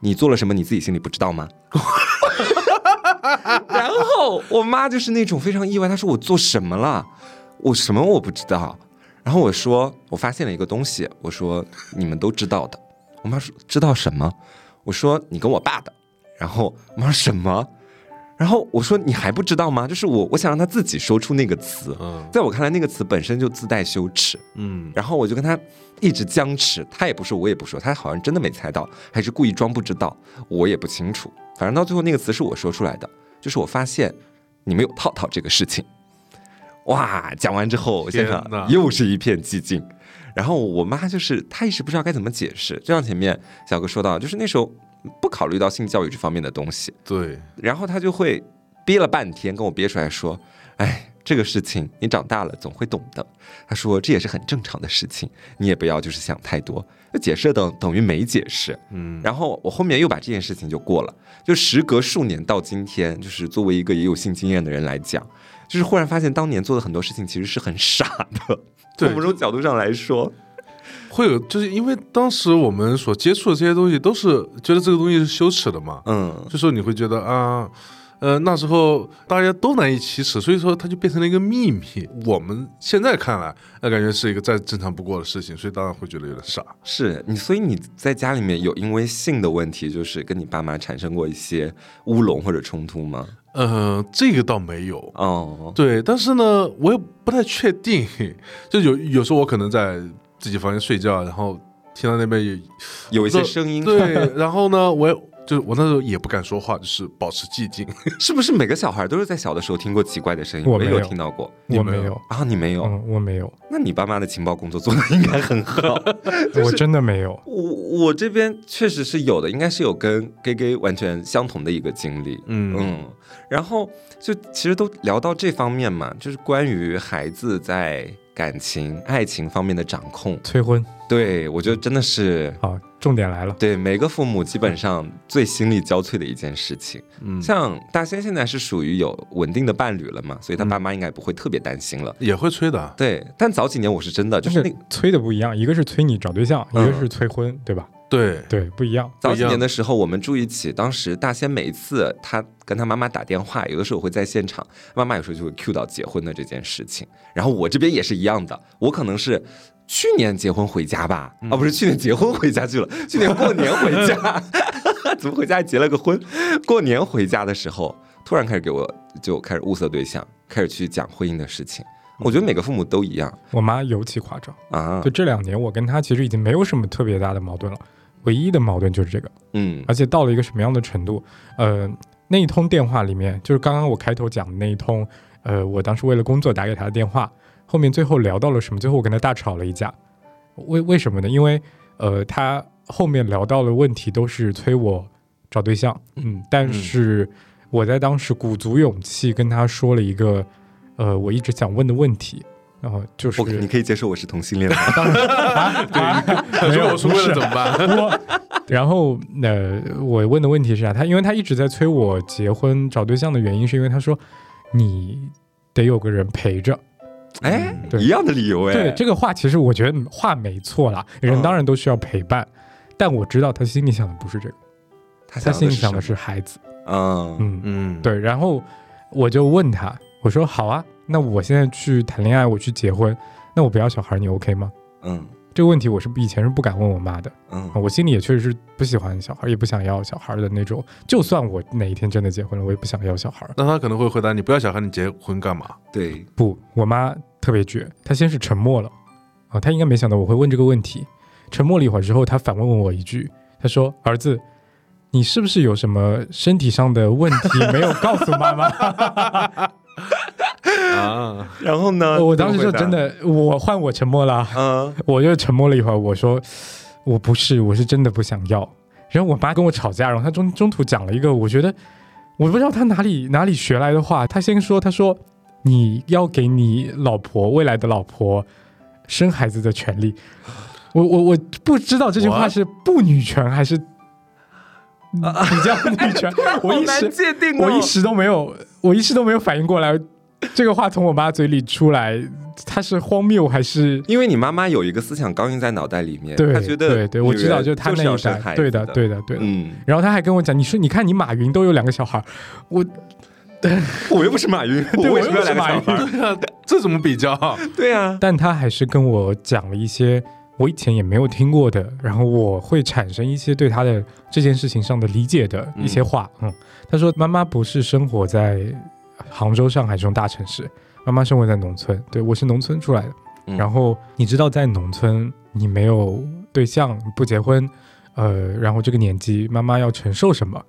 你做了什么你自己心里不知道吗？然后我妈就是那种非常意外，她说我做什么了？我什么我不知道。然后我说我发现了一个东西，我说你们都知道的。我妈说知道什么？我说你跟我爸的。然后我妈说什么？然后我说你还不知道吗？就是我我想让他自己说出那个词，嗯在我看来那个词本身就自带羞耻。嗯，然后我就跟他一直僵持，他也不说，我也不说，他好像真的没猜到，还是故意装不知道，我也不清楚。反正到最后那个词是我说出来的，就是我发现你没有套套这个事情。哇，讲完之后，现场又是一片寂静。然后我妈就是她一时不知道该怎么解释，就像前面小哥说到，就是那时候不考虑到性教育这方面的东西，对，然后她就会憋了半天，跟我憋出来说：“哎，这个事情你长大了总会懂的。”他说这也是很正常的事情，你也不要就是想太多。就解释等等于没解释。嗯，然后我后面又把这件事情就过了，就时隔数年到今天，就是作为一个也有性经验的人来讲，就是忽然发现当年做的很多事情其实是很傻的。从某种角度上来说，会有，就是因为当时我们所接触的这些东西，都是觉得这个东西是羞耻的嘛，嗯，就说你会觉得啊。呃，那时候大家都难以启齿，所以说它就变成了一个秘密。我们现在看来，那感觉是一个再正常不过的事情，所以当然会觉得有点傻。是你，所以你在家里面有因为性的问题，就是跟你爸妈产生过一些乌龙或者冲突吗？呃，这个倒没有，哦，对，但是呢，我也不太确定，就有有时候我可能在自己房间睡觉，然后听到那边有有一些声音，对，然后呢，我也就是我那时候也不敢说话，就是保持寂静。是不是每个小孩都是在小的时候听过奇怪的声音？我没有有听到过我没有，啊，你没有？嗯，我没有，那你爸妈的情报工作做的应该很好。我真的没有。我我这边确实是有的，应该是有跟 gay gay 完全相同的一个经历。嗯嗯，然后就其实都聊到这方面嘛，就是关于孩子在感情、爱情方面的掌控。催婚，对我觉得真的是。好，重点来了。对每个父母基本上最心力交瘁的一件事情，嗯，像大仙现在是属于有稳定的伴侣了嘛，所以他爸妈应该不会特别担心了。也会催的。对，但早几年我是真的，就是那催的不一样，一个是催你找对象，一嗯个是催婚，对吧？对，对，不一样。早几年的时候，我们住一起，当时大仙每一次他跟他妈妈打电话，有的时候我会在现场，妈妈有时候就会 cue 到结婚的这件事情。然后我这边也是一样的，我可能是去年结婚回家吧，啊不是去年结婚回家去了，去年过年回家，怎么回家还结了个婚？过年回家的时候，突然开始给我就开始物色对象，开始去讲婚姻的事情。我觉得每个父母都一样我妈尤其夸张，啊就，这两年我跟她其实已经没有什么特别大的矛盾了，唯一的矛盾就是这个，嗯而且到了一个什么样的程度？呃，那一通电话里面，就是刚刚我开头讲的那一通，呃，我当时为了工作打给他的电话，后面最后聊到了什么？最后我跟他大吵了一架，为为什么呢？因为呃，他后面聊到的问题都是催我找对象，嗯，但是我在当时鼓足勇气跟他说了一个，呃，我一直想问的问题。然后就是你可以接受我是同性恋吗？可 是我出柜了怎么办？我，然后呃，我问的问题是啊，他因为他一直在催我结婚找对象的原因，是因为他说你得有个人陪着。哎，对一样的理由哎，对这个话，其实我觉得话没错啦，人嗯当然都需要陪伴，但我知道他心里想的不是这个，他他心里想的是孩子。嗯嗯，嗯，对。然后我就问他，我说好啊，那我现在去谈恋爱，我去结婚，那我不要小孩，你 OK 吗？嗯这个问题我是以前是不敢问我妈的。嗯我心里也确实是不喜欢小孩，也不想要小孩的那种。就算我哪一天真的结婚了，我也不想要小孩。那他可能会回答你不要小孩，你结婚干嘛？对，不，我妈特别绝，她先是沉默了，啊，她应该没想到我会问这个问题。沉默了一会儿之后，她反问我一句，她说：“儿子，你是不是有什么身体上的问题没有告诉妈妈 啊，然后呢？我当时就真的，我换我沉默了，嗯我就沉默了一会儿，我说：“我不是，我是真的不想要。”然后我妈跟我吵架，然后她中中途讲了一个，我觉得我不知道她哪里哪里学来的话。她先说：“她说你要给你老婆未来的老婆生孩子的权利。”我我我不知道这句话是不女权还是比较女权，我一时我一时都没有，我一时都没有反应过来，这个话从我妈嘴里出来她是荒谬还是？因为你妈妈有一个思想钢印在脑袋里面，对，她觉得对对，我知道，就他那一代，对的，对的，对的。嗯，然后她还跟我讲，你说你看你马云都有两个小孩，我，我又不是马云，我为什么要两个小孩？对啊，这怎么比较？对啊，但她还是跟我讲了一些我以前也没有听过的，然后我会产生一些对她的这件事情上的理解的一些话。嗯，她说妈妈不是生活在杭州、上海这种大城市。妈妈生活在农村，对我是农村出来的。然后你知道，在农村你没有对象，不结婚，呃，然后这个年纪妈妈要承受什么？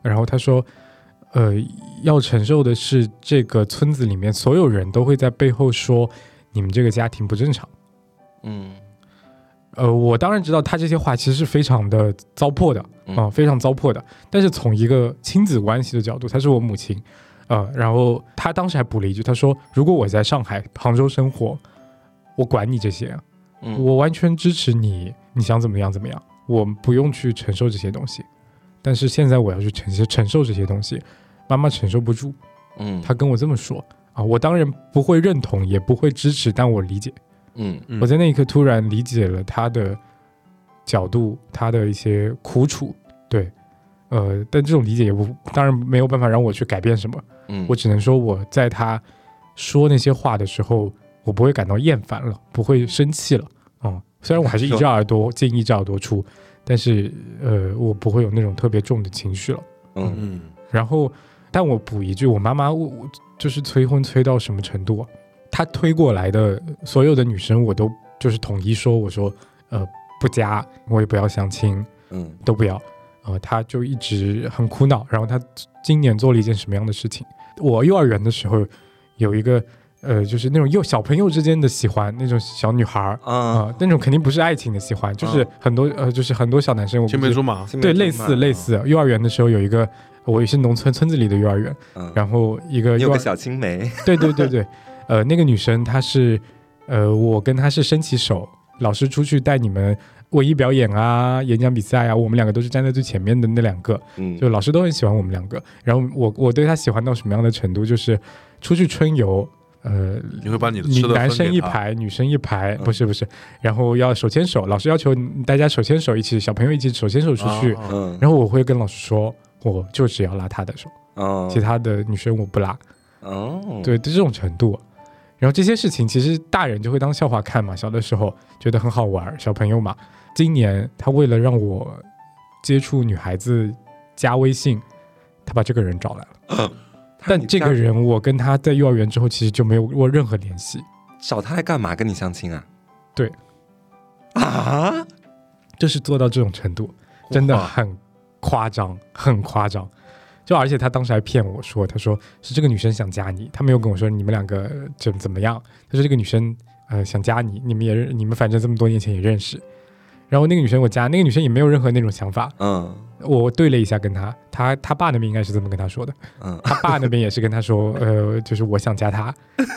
然后他说，呃，要承受的是这个村子里面所有人都会在背后说你们这个家庭不正常。嗯，呃，我当然知道他这些话其实是非常的糟粕的啊，非常糟粕的。但是从一个亲子关系的角度，她是我母亲。呃，然后他当时还补了一句，他说：“如果我在上海、杭州生活，我管你这些，我完全支持你，你想怎么样怎么样，我不用去承受这些东西。但是现在我要去承承受这些东西，妈妈承受不住。”嗯，他跟我这么说啊，我当然不会认同，也不会支持，但我理解。嗯，我在那一刻突然理解了他的角度，他的一些苦楚。对，呃，但这种理解也不当然没有办法让我去改变什么。嗯，我只能说，我在他说那些话的时候，我不会感到厌烦了，不会生气了。嗯，虽然我还是一只耳朵进一只耳朵出，但是呃，我不会有那种特别重的情绪了。嗯嗯。然后，但我补一句，我妈妈我我就是催婚催到什么程度？她推过来的所有的女生，我都就是统一说，我说呃不加，我也不要相亲，嗯，都不要。呃，他就一直很苦恼。然后他今年做了一件什么样的事情？我幼儿园的时候有一个呃，就是那种幼小朋友之间的喜欢，那种小女孩儿啊，那种肯定不是爱情的喜欢，就是很多呃，就是很多小男生，青梅竹马，对，类似类似。幼儿园的时候有一个，我也是农村村子里的幼儿园，然后一个有个小青梅，对对对对，呃，那个女生她是呃，我跟她是伸起手，老师出去带你们。文艺表演啊，演讲比赛啊，我们两个都是站在最前面的那两个，嗯，就老师都很喜欢我们两个。然后我我对他喜欢到什么样的程度，就是出去春游，呃，你会把你的女男生一排，女生一排，不是不是，然后要手牵手，老师要求大家手牵手一起，小朋友一起手牵手出去，嗯，然后我会跟老师说，我就只要拉他的手，哦，其他的女生我不拉，哦，对，就这种程度。然后这些事情其实大人就会当笑话看嘛，小的时候觉得很好玩，小朋友嘛。今年他为了让我接触女孩子加微信，他把这个人找来了。但这个人我跟他在幼儿园之后其实就没有过任何联系。找他来干嘛？跟你相亲啊？对。啊？就是做到这种程度，真的很夸张，很夸张。就而且他当时还骗我说，他说是这个女生想加你，他没有跟我说你们两个怎怎么样。他说这个女生呃想加你，你们也你们反正这么多年前也认识。然后那个女生我加，那个女生也没有任何那种想法。嗯，我对了一下跟她，她她爸那边应该是这么跟她说的。嗯，她爸那边也是跟她说，呃，就是我想加她。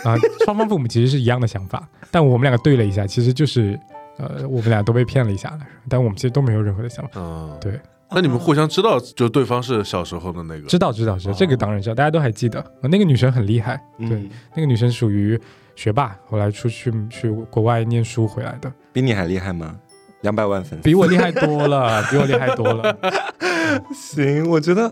啊，双方父母其实是一样的想法，但我们两个对了一下，其实就是呃，我们俩都被骗了一下，但我们其实都没有任何的想法。嗯，对。那你们互相知道，就对方是小时候的那个？知道，知道，知道，这个当然知道，大家都还记得。那个女生很厉害，对，那个女生属于学霸，后来出去去国外念书回来的。比你还厉害吗？两百万粉丝比我厉害多了，比我厉害多了。行，我觉得，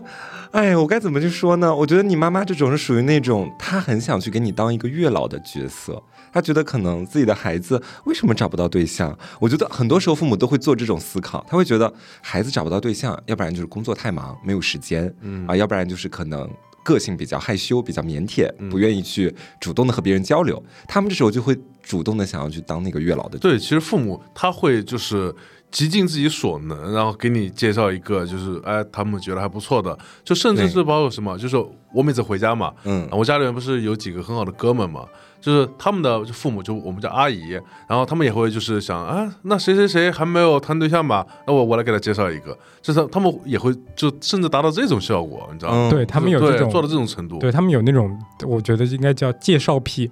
哎，我该怎么去说呢？我觉得你妈妈这种是属于那种，她很想去给你当一个月老的角色。她觉得可能自己的孩子为什么找不到对象？我觉得很多时候父母都会做这种思考，他会觉得孩子找不到对象，要不然就是工作太忙没有时间，嗯啊，要不然就是可能。个性比较害羞，比较腼腆，不愿意去主动的和别人交流。他们这时候就会主动的想要去当那个月老的。对，其实父母他会就是极尽自己所能，然后给你介绍一个，就是哎，他们觉得还不错的，就甚至是包括什么，就是我每次回家嘛，嗯，我家里面不是有几个很好的哥们嘛。就是他们的父母，就我们叫阿姨，然后他们也会就是想啊，那谁谁谁还没有谈对象吧？那我我来给他介绍一个，就是他们也会就甚至达到这种效果，你知道吗？对他们有这种做到这种程度，对他们有那种，我觉得应该叫介绍癖。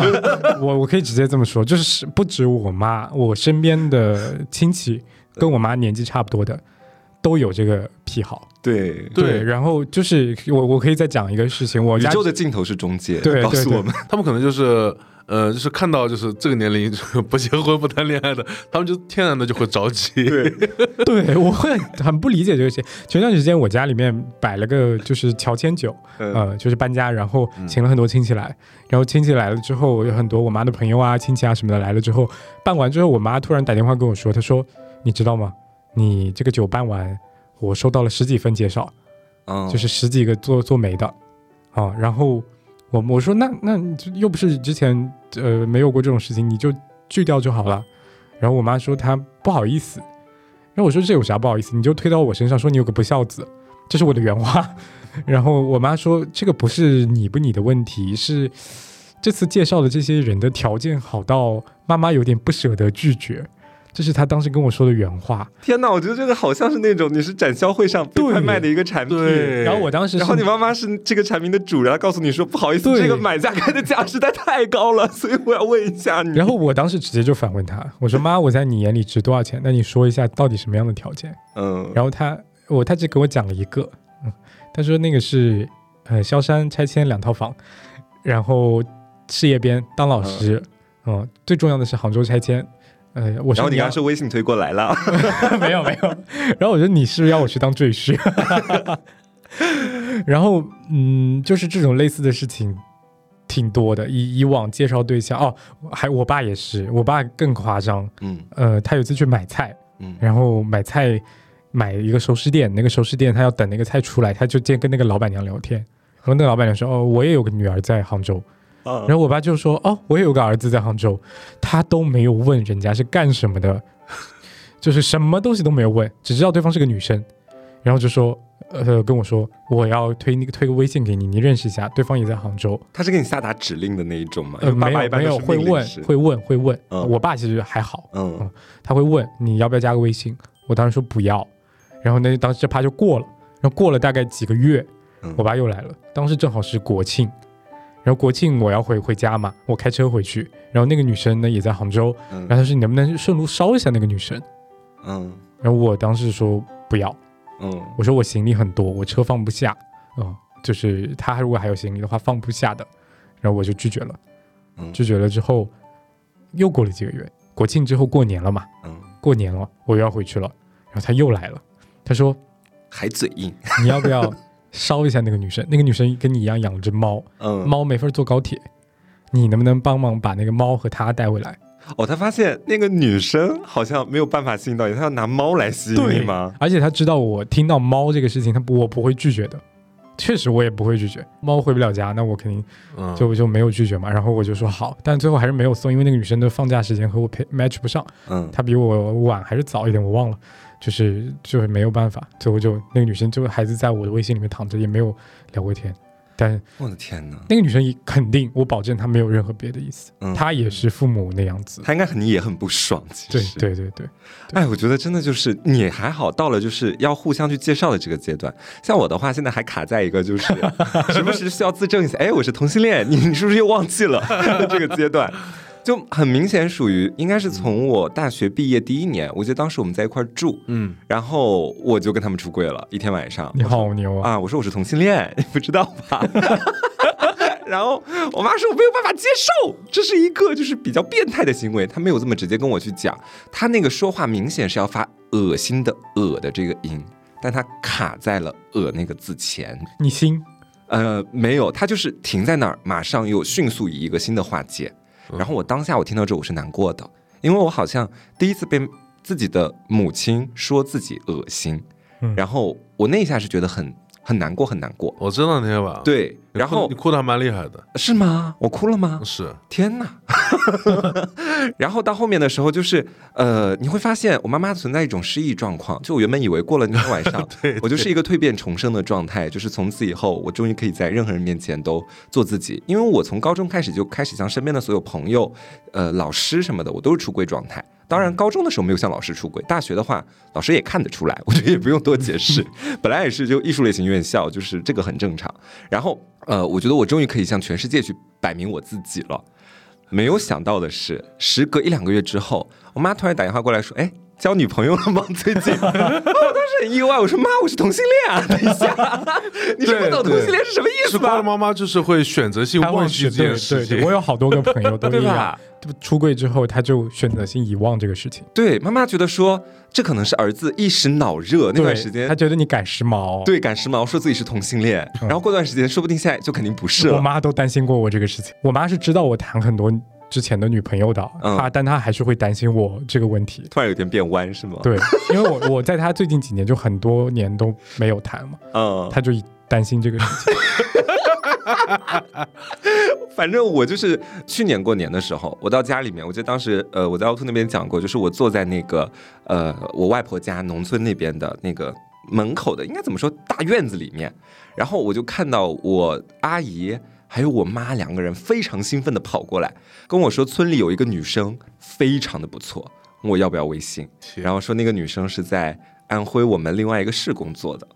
我我可以直接这么说，就是不止我妈，我身边的亲戚跟我妈年纪差不多的。都有这个癖好，对对，然后就是我我可以再讲一个事情，我宇宙的尽头是中介，对，告诉我们，他们可能就是呃，就是看到就是这个年龄就不结婚不谈恋爱的，他们就天然的就会着急。对，对，我会很不理解这个事。前段时间我家里面摆了个就是乔迁酒，嗯。呃，就是搬家，然后请了很多亲戚来，然后亲戚来了之后，有很多我妈的朋友啊、亲戚啊什么的来了之后，办完之后，我妈突然打电话跟我说，她说：“你知道吗？你这个酒办完，我收到了十几份介绍，嗯，就是十几个做做媒的，啊，然后我我说那那又不是之前呃没有过这种事情，你就拒掉就好了。然后我妈说她不好意思，然后我说这有啥不好意思，你就推到我身上说你有个不孝子，这是我的原话。然后我妈说这个不是你不你的问题，是这次介绍的这些人的条件好到妈妈有点不舍得拒绝，这是他当时跟我说的原话。天哪，我觉得这个好像是那种你是展销会上被对拍卖的一个产品。对然后我当时然后你妈妈是这个产品的主人，她告诉你说不好意思，这个买家开的价实在太高了，所以我要问一下你。然后我当时直接就反问他，我说妈，我在你眼里值多少钱？那你说一下到底什么样的条件？嗯，然后他我他只给我讲了一个，嗯，他说那个是呃萧山拆迁两套房，然后事业编当老师，嗯，最重要的是杭州拆迁。呃，我然后你刚是微信推过来了，没有没有，然后我觉得你是不是要我去当赘婿？然后嗯，就是这种类似的事情挺多的。以以往介绍对象哦，还我爸也是，我爸更夸张。嗯呃，他有一次去买菜，嗯然后买菜买一个熟食店，那个熟食店他要等那个菜出来，他就先跟那个老板娘聊天。然后那个老板娘说：“哦，我也有个女儿在杭州。”啊然后我爸就说：“哦，我也有个儿子在杭州。”他都没有问人家是干什么的，就是什么东西都没有问，只知道对方是个女生，然后就说：“呃，跟我说我要推那个推个微信给你，你认识一下，对方也在杭州。他是给你下达指令的那一种吗？没有没有会问会问会问。嗯我爸其实还好，嗯他会问你要不要加个微信，我当时说不要，然后那当时这趴就过了，然后过了大概几个月，嗯我爸又来了，当时正好是国庆，然后国庆我要回回家嘛，我开车回去，然后那个女生呢也在杭州，嗯。然后她说你能不能顺路捎一下那个女生，嗯。然后我当时说不要，嗯。我说我行李很多，我车放不下，嗯，就是她如果还有行李的话放不下的，然后我就拒绝了，嗯。拒绝了之后，又过了几个月，国庆之后过年了嘛，嗯，过年了，我又要回去了，然后他又来了，他说还嘴硬，你要不要捎一下那个女生？那个女生跟你一样养了只猫，嗯猫没法坐高铁，你能不能帮忙把那个猫和它带回来？哦，他发现那个女生好像没有办法吸引到你，他要拿猫来吸引你吗？而且他知道我听到猫这个事情，他不我不会拒绝的。确实，我也不会拒绝。猫回不了家，那我肯定嗯，就就没有拒绝嘛。然后我就说好，但最后还是没有送，因为那个女生的放假时间和我配 match 不上，嗯，她比我晚还是早一点，我忘了。就是就是没有办法，最后就那个女生就还是在我的微信里面躺着，也没有聊过天。但我的天哪，那个女生也肯定，我保证她没有任何别的意思，嗯她也是父母那样子。她应该肯定也很不爽，其对实。对对对，哎，我觉得真的就是你还好，到了就是要互相去介绍的这个阶段。像我的话，现在还卡在一个就是时不时需要自证一下，哎，我是同性恋，你你是不是又忘记了 这个阶段？就很明显属于应该是从我大学毕业第一年，我记得当时我们在一块儿住，嗯，然后我就跟他们出柜了，一天晚上。你好牛啊！啊！我说我是同性恋，你不知道吧？然后我妈说我没有办法接受，这是一个就是比较变态的行为。她没有这么直接跟我去讲，她那个说话明显是要发恶心的“恶”的这个音，但她卡在了“恶”那个字前。你心呃，没有，她就是停在那儿，马上又迅速以一个新的话接。然后我当下我听到这我是难过的，因为我好像第一次被自己的母亲说自己恶心，嗯。然后我那一下是觉得很很难过，很难过。我知道那天晚上，对，然后你哭的还蛮厉害的，是吗？我哭了吗？是，天哪！然后到后面的时候，就是呃，你会发现我妈妈存在一种失忆状况。就我原本以为过了那天晚上，对我就是一个蜕变重生的状态，就是从此以后，我终于可以在任何人面前都做自己。因为我从高中开始就开始向身边的所有朋友、呃老师什么的，我都是出柜状态。当然，高中的时候没有向老师出轨，大学的话，老师也看得出来，我觉得也不用多解释。本来也是就艺术类型院校，就是这个很正常。然后，呃，我觉得我终于可以向全世界去摆明我自己了。没有想到的是，时隔一两个月之后，我妈突然打电话过来说：“哎，交女朋友了吗？最近？我当时很意外，我说妈，我是同性恋啊！等一下，你是不懂同性恋是什么意思吧？妈妈就是会选择性忘记这件事情对对，我。有好多个朋友都一样吧，？出柜之后他就选择性遗忘这个事情。对，妈妈觉得说这可能是儿子一时脑热那段时间他，觉得你赶时髦。，对赶时髦，说自己是同性恋，然后过段时间说不定现在就肯定不是了。我妈都担心过我这个事情。我妈是知道我谈很多之前的女朋友的，嗯她但她还是会担心我这个问题。突然有点变弯是吗？，对，因为我 我在她最近几年就很多年都没有谈嘛，嗯，她就担心这个事情。反正我就是去年过年的时候，我到家里面，我记得当时呃我在凹凸那边讲过，就是我坐在那个呃我外婆家农村那边的那个门口的，应该怎么说大院子里面，然后我就看到我阿姨。还有我妈两个人非常兴奋的跑过来跟我说，村里有一个女生非常的不错，问我要不要微信，然后说那个女生是在安徽我们另外一个市工作的，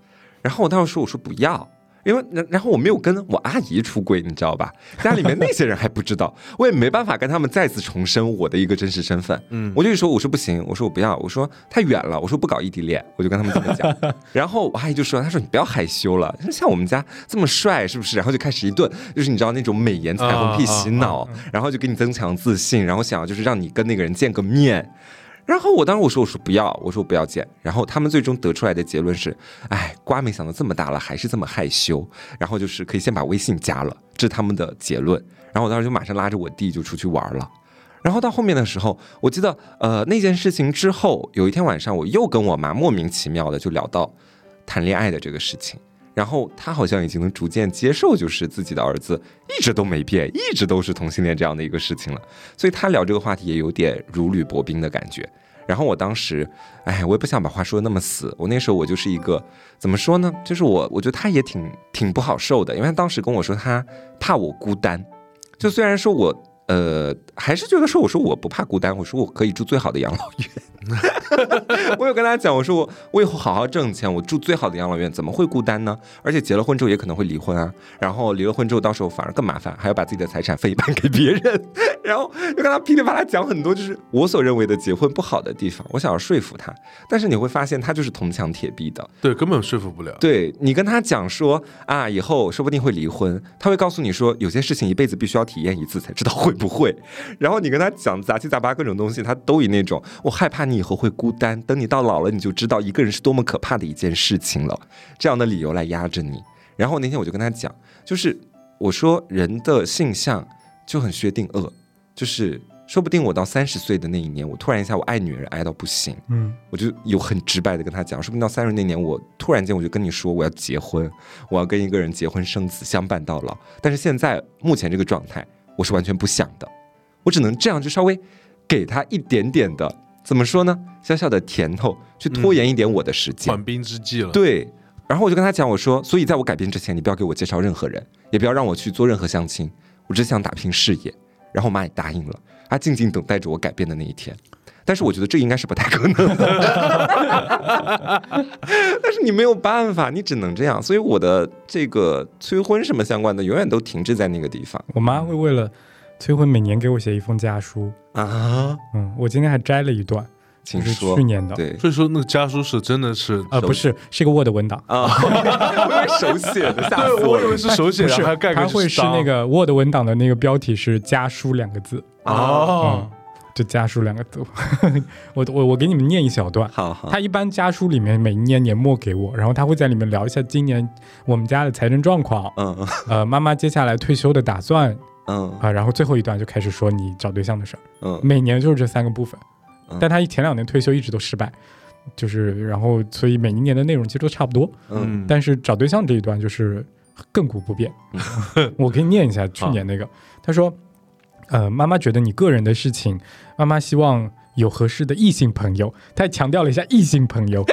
然后我当时说我说不要，因为然然后我没有跟我阿姨出轨，你知道吧？家里面那些人还不知道，我也没办法跟他们再次重申我的一个真实身份。嗯，我就说我说不行，我说我不要，我说太远了，我说不搞异地恋，我就跟他们这么讲。然后我阿姨就说，她说你不要害羞了，像我们家这么帅是不是？然后就开始一顿就是你知道那种美颜彩虹屁洗脑，然后就给你增强自信，然后想要就是让你跟那个人见个面。然后我当时我说我说不要，我说我不要见。然后他们最终得出来的结论是，哎，瓜没想到这么大了还是这么害羞。然后就是可以先把微信加了，这是他们的结论。然后我当时就马上拉着我弟就出去玩了。然后到后面的时候，我记得呃那件事情之后，有一天晚上我又跟我妈莫名其妙的就聊到谈恋爱的这个事情。然后她好像已经能逐渐接受，就是自己的儿子一直都没变，一直都是同性恋这样的一个事情了。所以她聊这个话题也有点如履薄冰的感觉。然后我当时，哎，我也不想把话说的那么死。我那时候我就是一个怎么说呢？就是我，我觉得他也挺挺不好受的，因为他当时跟我说他怕我孤单。就虽然说我呃，还是觉得说我说我不怕孤单，我说我可以住最好的养老院。我有跟他讲，我说我我以后好好挣钱，我住最好的养老院，怎么会孤单呢？而且结了婚之后也可能会离婚啊，然后离了婚之后，到时候反而更麻烦，还要把自己的财产分一半给别人，然后就跟他噼里啪啦讲很多，就是我所认为的结婚不好的地方，我想要说服他，但是你会发现他就是铜墙铁壁的，对，根本说服不了。对你跟他讲说啊，以后说不定会离婚，他会告诉你说有些事情一辈子必须要体验一次才知道会不会。然后你跟他讲杂七杂八各种东西，他都以那种我害怕你以后会孤单，等你到老了你就知道一个人是多么可怕的一件事情了，这样的理由来压着你。然后那天我就跟他讲，就是我说人的性向就很薛定谔，就是说不定我到三十岁的那一年，我突然一下我爱女人爱到不行。嗯，我就有很直白的跟他讲，说不定到三十那年，我突然间我就跟你说我要结婚，我要跟一个人结婚生子，相伴到老。但是现在目前这个状态，我是完全不想的，我只能这样，就稍微给他一点点的，怎么说呢，小小的甜头，去拖延一点我的时间。缓兵之计了。对，然后我就跟他讲，我说，所以在我改变之前，你不要给我介绍任何人，也不要让我去做任何相亲，我只想打拼事业。然后我妈也答应了，她静静等待着我改变的那一天。但是我觉得这应该是不太可能的，但是你没有办法，你只能这样。所以我的这个催婚什么相关的，永远都停滞在那个地方我妈会为了催婚每年给我写一封家书。啊。嗯，我今天还摘了一段，就是请说去，年的。对所以说那个家书是真的是啊，不是，是个 Word 文档。啊，我以为手写的，吓死对，我了我以为是手写的，不是还盖个它会是那个 Word 文档的那个标题是“家书”两个字。哦嗯，，就家书两个字。我我我给你们念一小段。好好他一般家书里面每一年年末给我，然后他会在里面聊一下今年我们家的财政状况，嗯呃，妈妈接下来退休的打算嗯啊、然后最后一段就开始说你找对象的事儿，嗯每年就是这三个部分嗯。但他前两年退休一直都失败，就是然后所以每一年的内容其实都差不多，嗯但是找对象这一段就是亘古不变。我给你念一下去年那个，他说，呃，妈妈觉得你个人的事情，妈妈希望有合适的异性朋友，他还强调了一下异性朋友，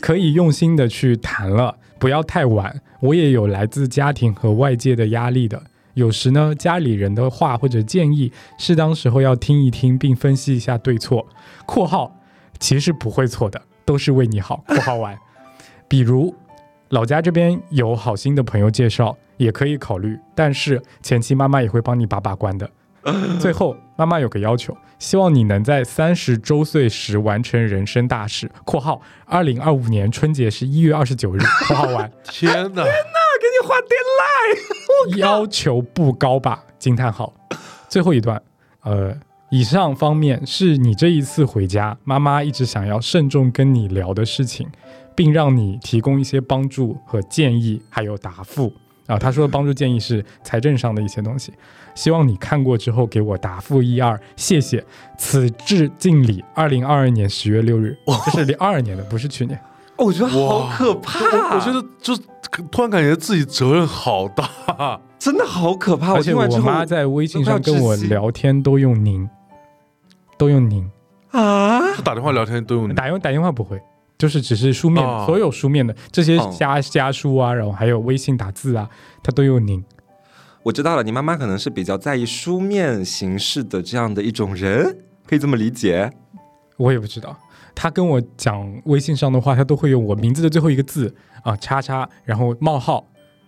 可以用心的去谈了，不要太晚。我也有来自家庭和外界的压力的。有时呢，家里人的话或者建议，适当时候要听一听，并分析一下对错。（括号其实不会错的，都是为你好。）（括号完） 比如老家这边有好心的朋友介绍，也可以考虑，但是前期妈妈也会帮你把把关的。最后，妈妈有个要求，希望你能在三十周岁时完成人生大事（括号二零二五年春节是一月二十九日）（括号完）。天哪！给你画 deadline，要求不高吧？惊叹号。最后一段，呃，以上方面是你这一次回家，妈妈一直想要慎重跟你聊的事情，并让你提供一些帮助和建议，还有答复啊。他说的帮助建议是财政上的一些东西，希望你看过之后给我答复一二，谢谢。此致敬礼，二零二二年十月六日，这是 零二二年的，不是去年。哦我觉得好可怕，我觉得就突然感觉自己责任好大。真的好可怕。而且我妈在微信上跟我聊天都用您，都用您。啊，打电话聊天都用你打用打电话不会，就是只是书面所有书面的这些哦家家书啊，然后还有微信打字啊，他都用您。我知道了，你妈妈可能是比较在意书面形式的这样的一种人，可以这么理解。我也不知道，他跟我讲微信上的话，他都会用我名字的最后一个字啊，叉叉，然后冒号，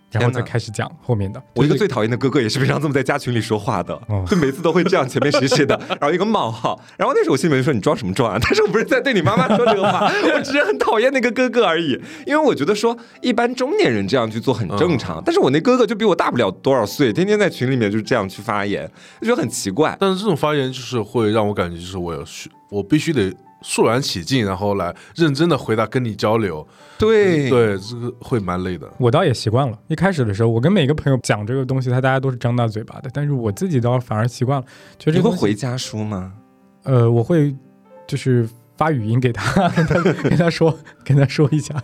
然后再开始讲后面的。我一个最讨厌的哥哥也是平常这么在家群里说话的，哦 就每次都会这样，前面谁谁的，然后一个冒号，然后那时候我心里面就说你装什么装啊？但是我不是在对你妈妈说这个话，我只是很讨厌那个哥哥而已，因为我觉得说一般中年人这样去做很正常，但是我那哥哥就比我大不了多少岁，天天在群里面就是这样去发言，就觉得很奇怪。但是这种发言就是会让我感觉，就是我有需，我必须得肃然起敬，然后来认真的回答跟你交流。对对，这个会蛮累的。我倒也习惯了。一开始的时候，我跟每个朋友讲这个东西，他大家都是张大嘴巴的，但是我自己倒反而习惯了。你会这个回家书吗？呃，我会就是发语音给他，跟他跟他说跟他说一下，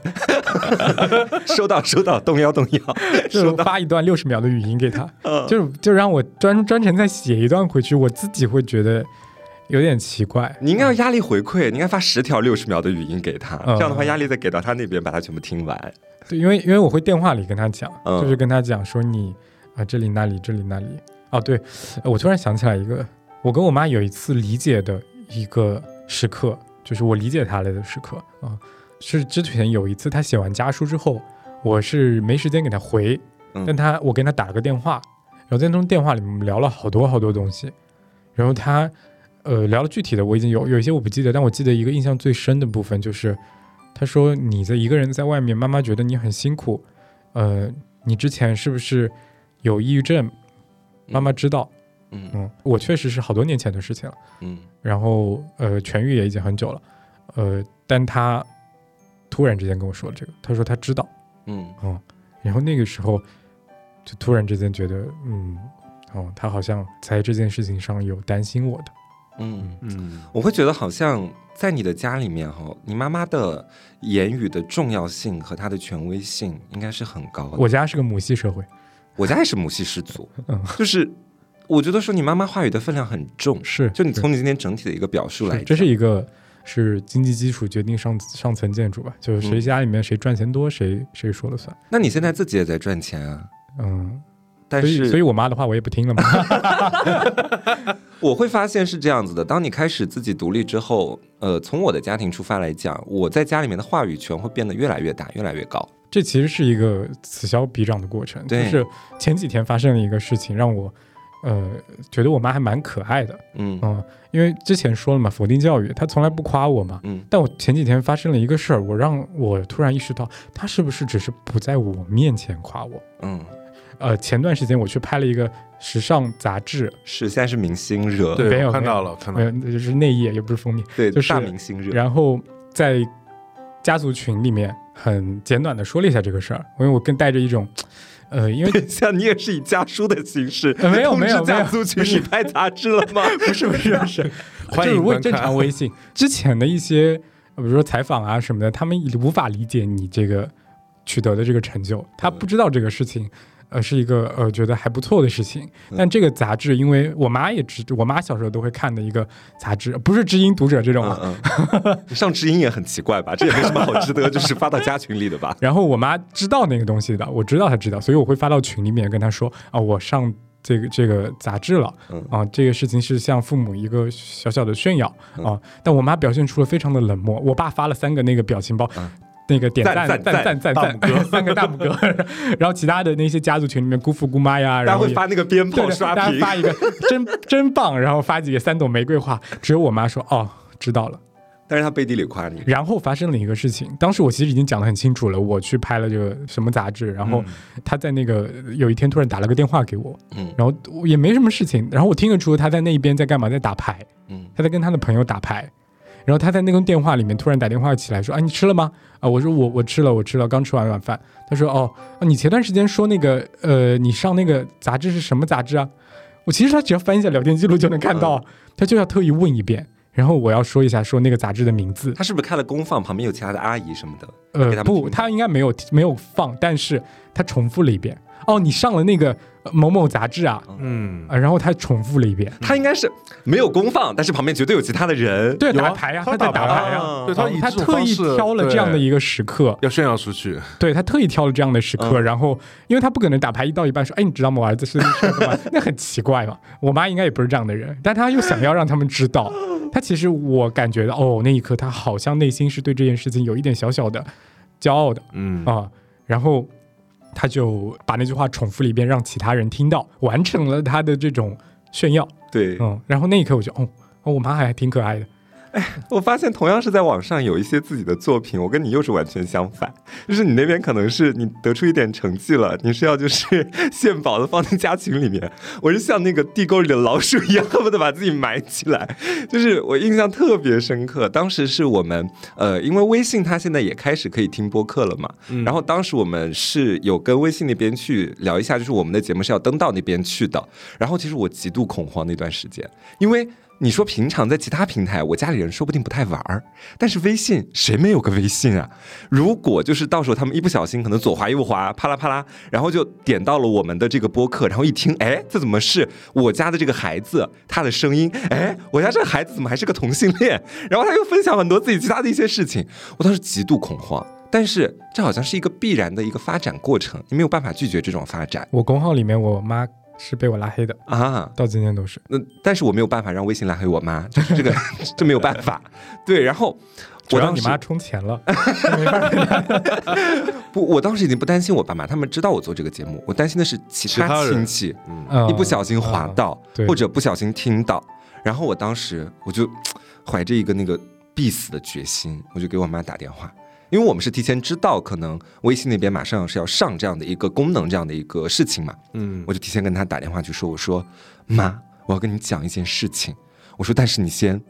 收到收到，动摇动摇，就是。发一段六十秒的语音给他，嗯就是就让我专专程再写一段回去，我自己会觉得有点奇怪。你应该要压力回馈，你应该发十条六十秒的语音给他，嗯这样的话压力再给到他那边，把他全部听完。对，因为因为我会电话里跟他讲，嗯就是跟他讲说你啊这里那里这里那里。哦，对，呃我突然想起来一个，我跟我妈有一次理解的一个时刻，就是我理解她了的时刻啊、是之前有一次她写完家书之后，我是没时间给她回，嗯但她我跟她打了个电话，然后在那通电话里面聊了好多好多东西，然后她呃聊了具体的我已经有有一些我不记得，但我记得一个印象最深的部分就是，他说你在一个人在外面，妈妈觉得你很辛苦，呃，你之前是不是有抑郁症？妈妈知道，嗯。嗯，我确实是好多年前的事情了，嗯。然后呃痊愈也已经很久了，呃，但他突然之间跟我说了这个，他说他知道，嗯。哦，然后那个时候就突然之间觉得，嗯，哦，他好像在这件事情上有担心我的，嗯，嗯，我会觉得好像在你的家里面哈，你妈妈的言语的重要性和她的权威性应该是很高的。我家是个母系社会，我家也是母系氏族，嗯。就是我觉得说你妈妈话语的分量很重，是，就你从你今天整体的一个表述来讲，这是一个是经济基础决定上上层建筑吧，就是谁嗯家里面谁赚钱多，谁谁说了算，那你现在自己也在赚钱啊，嗯，但所以所以我妈的话我也不听了嘛。我会发现是这样子的，当你开始自己独立之后，呃，从我的家庭出发来讲，我在家里面的话语权会变得越来越大，越来越高。这其实是一个此消彼长的过程。就是前几天发生了一个事情，让我呃觉得我妈还蛮可爱的。嗯嗯，因为之前说了嘛，否定教育，她从来不夸我嘛。嗯但我前几天发生了一个事儿，我让我突然意识到，她是不是只是不在我面前夸我？嗯，呃，前段时间我去拍了一个时尚杂志，是现在是明星热，没对，有没有看到了，看到了。没有，那就是内页，也不是封面。对，就是大明星热。然后在家族群里面很简短的说了一下这个事儿，因为我更带着一种，呃，因为像你也是以家书的形式，呃没有没有没有家族群里拍杂志了吗？不是不是不是，欢就是微正常微信之前的一些，呃比如说采访啊什么的，他们无法理解你这个取得的这个成就，他不知道这个事情。呃，是一个呃，觉得还不错的事情。但这个杂志，因为我妈也知，我妈小时候都会看的一个杂志，不是知音读者这种啊，嗯嗯，你 上知音也很奇怪吧？这也没什么好值得，就是发到家群里的吧？然后我妈知道那个东西的，我知道她知道，所以我会发到群里面跟她说啊，我上这个这个杂志了嗯啊，这个事情是向父母一个小小的炫耀嗯啊。但我妈表现出了非常的冷漠，我爸发了三个那个表情包嗯，那个点赞赞赞赞赞三个大拇哥，然后其他的那些家族群里面姑父姑妈呀，然后会发那个鞭炮刷屏，大家发一个真 真棒，然后发几个三朵玫瑰花，只有我妈说哦知道了。但是他背地里夸你，然后发生了一个事情，当时我其实已经讲得很清楚了，我去拍了这个什么杂志，然后他在那个有一天突然打了个电话给我，嗯。然后我也没什么事情，然后我听得出他在那一边在干嘛，在打牌，嗯。他在跟他的朋友打牌，然后他在那个电话里面突然打电话起来说：“啊，你吃了吗？”啊，我说我我吃了，我吃了，刚吃完晚饭。他说：“哦，啊你前段时间说那个呃，你上那个杂志是什么杂志啊？”我其实他只要翻一下聊天记录就能看到，他就要特意问一遍，然后我要说一下说那个杂志的名字。他是不是开了公放，旁边有其他的阿姨什么的？呃，不，他应该没有没有放，但是他重复了一遍。哦，你上了那个呃某某杂志啊？嗯，啊，然后他重复了一遍。他应该是没有公放，但是旁边绝对有其他的人。对，打牌呀、他他在打牌呀、啊对他以他特意挑了这样的一个时刻，要炫耀出去，对他特意挑了这样的时刻，嗯然后因为他不可能打牌一到一半说，哎，你知道吗？我儿子是？那很奇怪嘛。我妈应该也不是这样的人，但他又想要让他们知道，他其实我感觉到，哦，那一刻他好像内心是对这件事情有一点小小的骄傲的嗯啊，然后他就把那句话重复了一遍，让其他人听到，完成了他的这种炫耀，对，嗯，然后那一刻我就，哦，哦我妈还挺可爱的。我发现同样是在网上有一些自己的作品，我跟你又是完全相反，就是你那边可能是你得出一点成绩了，你是要就是献宝的放在家庭里面，我是像那个地沟里的老鼠一样，恨不得把自己埋起来。就是我印象特别深刻，当时是我们呃，因为微信它现在也开始可以听播客了嘛，然后当时我们是有跟微信那边去聊一下，就是我们的节目是要登到那边去的，然后其实我极度恐慌那段时间，因为。你说平常在其他平台，我家里人说不定不太玩儿，但是微信谁没有个微信啊？如果就是到时候他们一不小心，可能左滑右滑，啪啦啪啦，然后就点到了我们的这个播客，然后一听，哎，这怎么是我家的这个孩子他的声音？哎，我家这个孩子怎么还是个同性恋？然后他又分享很多自己其他的一些事情，我当时极度恐慌。但是这好像是一个必然的一个发展过程，你没有办法拒绝这种发展我公号里面，我妈是被我拉黑的，啊。到今天都是。那但是我没有办法让微信拉黑我妈，就是这个 这没有办法。对，然后我当时主要你妈充钱了 不，我当时已经不担心我爸妈，他们知道我做这个节目，我担心的是其他亲戚嗯一不小心滑到，对或者不小心听到，然后我当时我就 怀着一个那个必死的决心，我就给我妈打电话。因为我们是提前知道，可能微信那边马上是要上这样的一个功能，这样的一个事情嘛，嗯我就提前跟他打电话去说，我说妈，我要跟你讲一件事情，我说但是你先，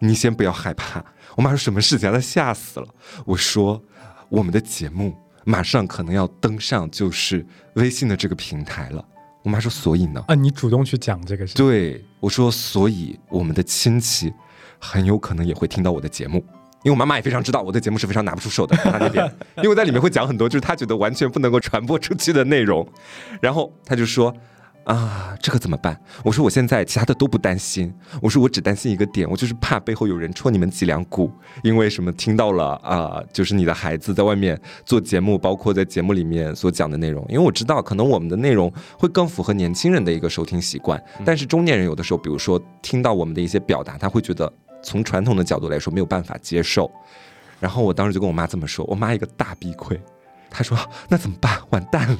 你先不要害怕。我妈说什么事情啊？她吓死了。我说我们的节目马上可能要登上就是微信的这个平台了。我妈说所以呢？啊，你主动去讲这个事，对我说，所以我们的亲戚很有可能也会听到我的节目。因为我妈妈也非常知道我的节目是非常拿不出手的，她那边，因为我在里面会讲很多就是她觉得完全不能够传播出去的内容，然后她就说啊，这个怎么办？我说我现在其他的都不担心，我说我只担心一个点，我就是怕背后有人戳你们脊梁骨，因为什么听到了啊、就是你的孩子在外面做节目，包括在节目里面所讲的内容，因为我知道可能我们的内容会更符合年轻人的一个收听习惯，但是中年人有的时候，比如说听到我们的一些表达，他会觉得从传统的角度来说没有办法接受，然后我当时就跟我妈这么说，我妈一个大逼溃。她说：“那怎么办？完蛋了！”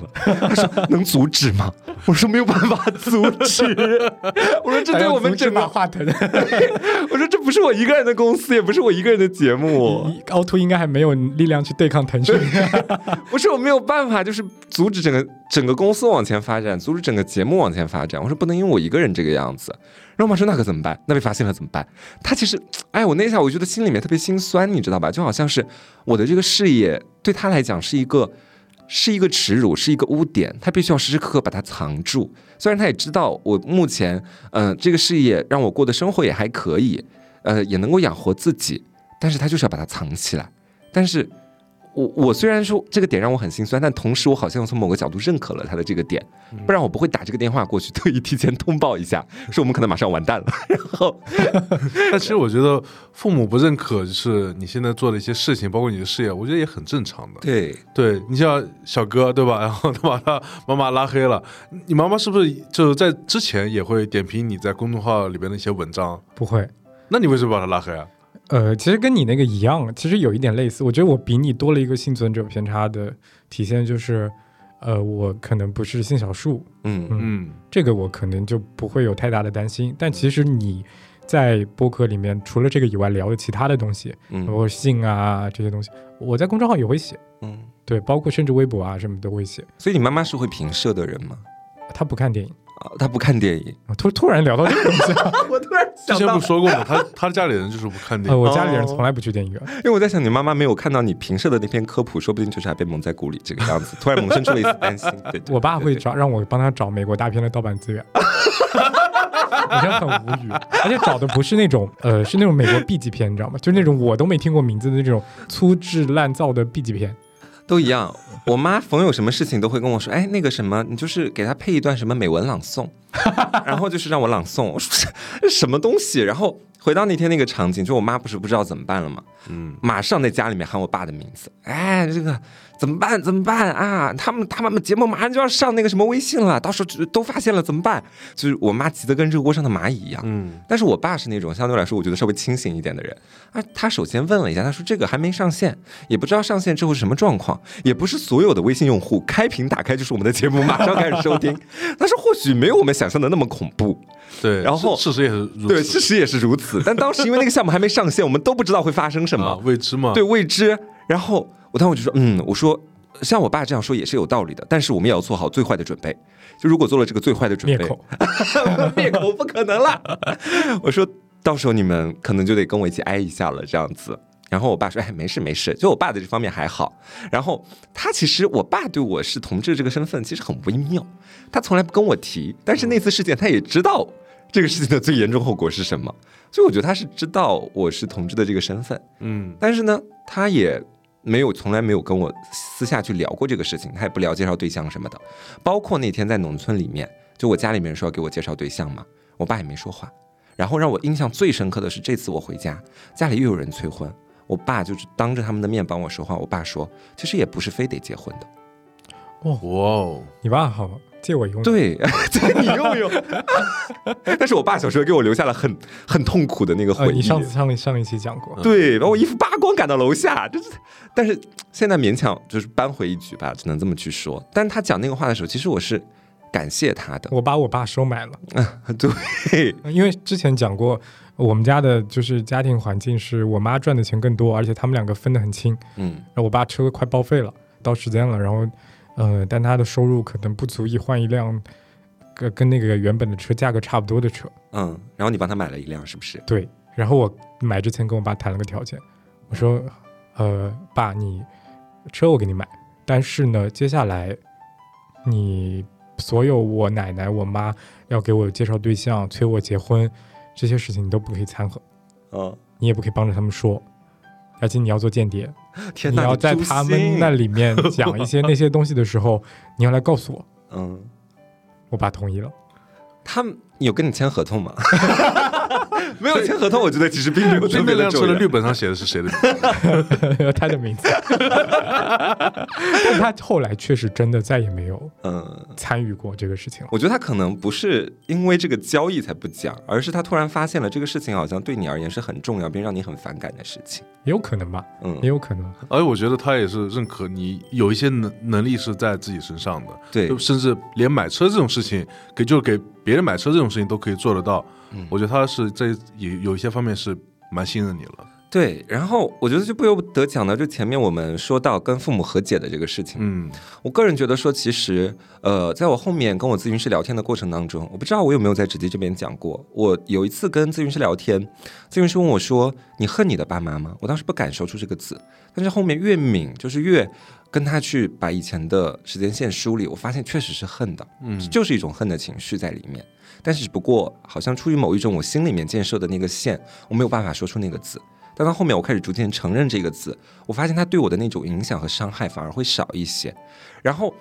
她说：“能阻止吗？”我说：“没有办法阻止。”我说：“这对我们整个……马化腾，我说这不是我一个人的公司，也不是我一个人的节目。凹凸应该还没有力量去对抗腾讯。我说我没有办法，就是阻止整个整个公司往前发展，阻止整个节目往前发展。我说不能因为我一个人这个样子。然后我妈说那可怎么办？那被发现了怎么办？他其实，哎，我那一下我觉得心里面特别心酸，你知道吧？就好像是我的这个事业对他来讲是一个。是一个耻辱，是一个污点，他必须要时时刻刻把它藏住。虽然他也知道我目前，嗯、这个事业让我过的生活也还可以，呃，也能够养活自己，但是他就是要把它藏起来。但是我我虽然说这个点让我很心酸，但同时我好像从某个角度认可了他的这个点，不然我不会打这个电话过去，特意提前通报一下，说我们可能马上完蛋了。然后 但其实我觉得父母不认可，就是你现在做的一些事情，包括你的事业，我觉得也很正常的。对，对你像小哥对吧？然后他把他妈妈拉黑了，你妈妈是不是就是在之前也会点评你在公众号里边的一些文章？不会，那你为什么把他拉黑啊？呃，其实跟你那个一样，其实有一点类似。我觉得我比你多了一个幸存者偏差的体现，就是，呃，我可能不是性少数，嗯嗯嗯这个我可能就不会有太大的担心。但其实你在播客里面，除了这个以外，聊的其他的东西，包嗯括性啊这些东西，我在公众号也会写，嗯，对，包括甚至微博啊什么都会写。所以你妈妈是会评社的人吗？她不看电影，啊，她不看电影。啊突突然聊到这个东西，我突然之前不是说过吗？他他家里人就是不看电呃，影，我家里人从来不去电影院。因为我在想，你妈妈没有看到你评社的那篇科普，说不定就是还被蒙在鼓里这个样子，突然萌生出了一丝担心。对，对我爸会找让我帮他找美国大片的盗版资源，我真的很无语，而且找的不是那种呃，是那种美国 B 级片，你知道吗？就是那种我都没听过名字的那种粗制滥造的 B 级片。都一样。我妈逢有什么事情都会跟我说，哎，那个什么，你就是给她配一段什么美文朗诵，然后就是让我朗诵。我说这什么东西？然后回到那天那个场景，就我妈不是不知道怎么办了吗？嗯，马上在家里面喊我爸的名字，哎，这个怎么办？怎么办啊？他们他们节目马上就要上那个什么微信了，到时候都发现了怎么办？就是我妈急得跟热锅上的蚂蚁一样。嗯，但是我爸是那种相对来说我觉得稍微清醒一点的人啊，他首先问了一下，他说这个还没上线，也不知道上线之后是什么状况，也不是所有的微信用户开屏打开就是我们的节目，马上开始收听。他说或许没有我们想象的那么恐怖，对，然后事事实也是如此，对，事实也是如此。但当时因为那个项目还没上线，我们都不知道会发生什么，啊未知嘛，对未知。然后我当时我就说，嗯，我说像我爸这样说也是有道理的，但是我们也要做好最坏的准备。就如果做了这个最坏的准备，灭口，灭口不可能了。我说到时候你们可能就得跟我一起挨一下了，这样子。然后我爸说：“哎，没事没事，就我爸的这方面还好。然后他其实，我爸对我是同志这个身份其实很微妙，他从来不跟我提。但是那次事件，他也知道这个事情的最严重后果是什么，所以我觉得他是知道我是同志的这个身份。嗯但是呢，他也没有从来没有跟我私下去聊过这个事情，他也不聊介绍对象什么的。包括那天在农村里面，就我家里面说要给我介绍对象嘛，我爸也没说话。然后让我印象最深刻的是，这次我回家，家里又有人催婚，我爸就是当着他们的面帮我说话。我爸说，其实也不是非得结婚的，哇哦，你爸好吗？借我用。对，对你用用。但是我爸小时候给我留下了很很痛苦的那个呃，回忆。你上次上上一期讲过，对，把我衣服扒光赶到楼下，就是，但是现在勉强就是扳回一局吧，只能这么去说。但他讲那个话的时候，其实我是感谢他的，我把我爸收买了，对，因为之前讲过，我们家的就是家庭环境是我妈赚的钱更多，而且他们两个分得很清。嗯然后我爸车快报废了，到时间了，然后呃，但他的收入可能不足以换一辆跟跟那个原本的车价格差不多的车。嗯，然后你帮他买了一辆，是不是？对，然后我买之前跟我爸谈了个条件，我说，呃，爸，你车我给你买，但是呢，接下来你所有我奶奶、我妈要给我介绍对象、催我结婚这些事情，你都不可以掺和，嗯，你也不可以帮着他们说，而且你要做间谍，天哪，你要在他们那里面讲一些那些东西的时候，你要来告诉我。嗯，我爸同意了，他们有跟你签合同吗？没有签合同，我觉得其实并没有 那别的重要辆车的绿。本上写的是谁的名字？他的名字。但他后来确实真的再也没有嗯，参与过这个事情了。我觉得他可能不是因为这个交易才不讲，而是他突然发现了这个事情好像对你而言是很重要并让你很反感的事情。也有可能吧，嗯也，有可能。而且我觉得他也是认可你有一些能能力是在自己身上的，对就，甚至连买车这种事情，给就是给别人买车这种事情都可以做得到。嗯我觉得他是这有有一些方面是蛮信任你了。对，然后我觉得就不由得讲到，就前面我们说到跟父母和解的这个事情，嗯我个人觉得说，其实呃，在我后面跟我咨询师聊天的过程当中，我不知道我有没有在直接这边讲过，我有一次跟咨询师聊天，咨询师问我说：“你恨你的爸妈吗？”我当时不敢说出这个字，但是后面越抿，就是越跟他去把以前的时间线梳理，我发现确实是恨的，嗯就是一种恨的情绪在里面。但是只不过好像出于某一种我心里面建设的那个线，我没有办法说出那个字。但到后面我开始逐渐承认这个字，我发现它对我的那种影响和伤害反而会少一些，然后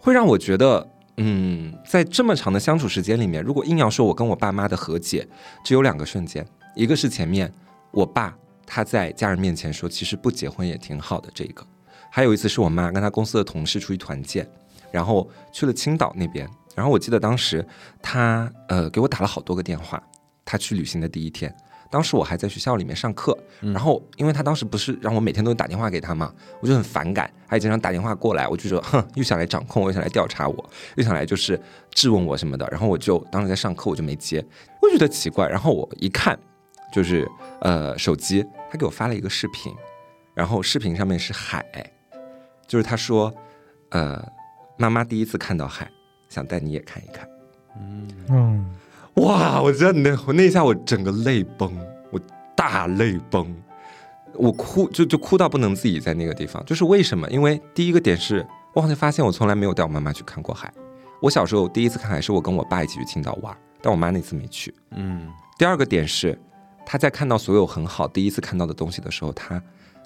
会让我觉得，嗯，在这么长的相处时间里面，如果硬要说我跟我爸妈的和解，只有两个瞬间，一个是前面我爸他在家人面前说，其实不结婚也挺好的这个，还有一次是我妈跟她公司的同事出去团建，然后去了青岛那边，然后我记得当时他呃给我打了好多个电话，他去旅行的第一天。当时我还在学校里面上课，嗯。然后因为他当时不是让我每天都打电话给他嘛，我就很反感，他也经常打电话过来，我就说，哼，又想来掌控我，又想来调查我，又想来就是质问我什么的，然后我就当时在上课，我就没接，我就觉得奇怪，然后我一看，就是呃手机，他给我发了一个视频，然后视频上面是海，就是他说，呃，妈妈第一次看到海，想带你也看一看。嗯，哇！我真的，我那一下我整个泪崩，我大泪崩，我哭就就哭到不能自己在那个地方。就是为什么？因为第一个点是，我好像发现我从来没有带我妈妈去看过海。我小时候第一次看海是我跟我爸一起去青岛玩，但我妈那次没去。嗯第二个点是，她在看到所有很好第一次看到的东西的时候，她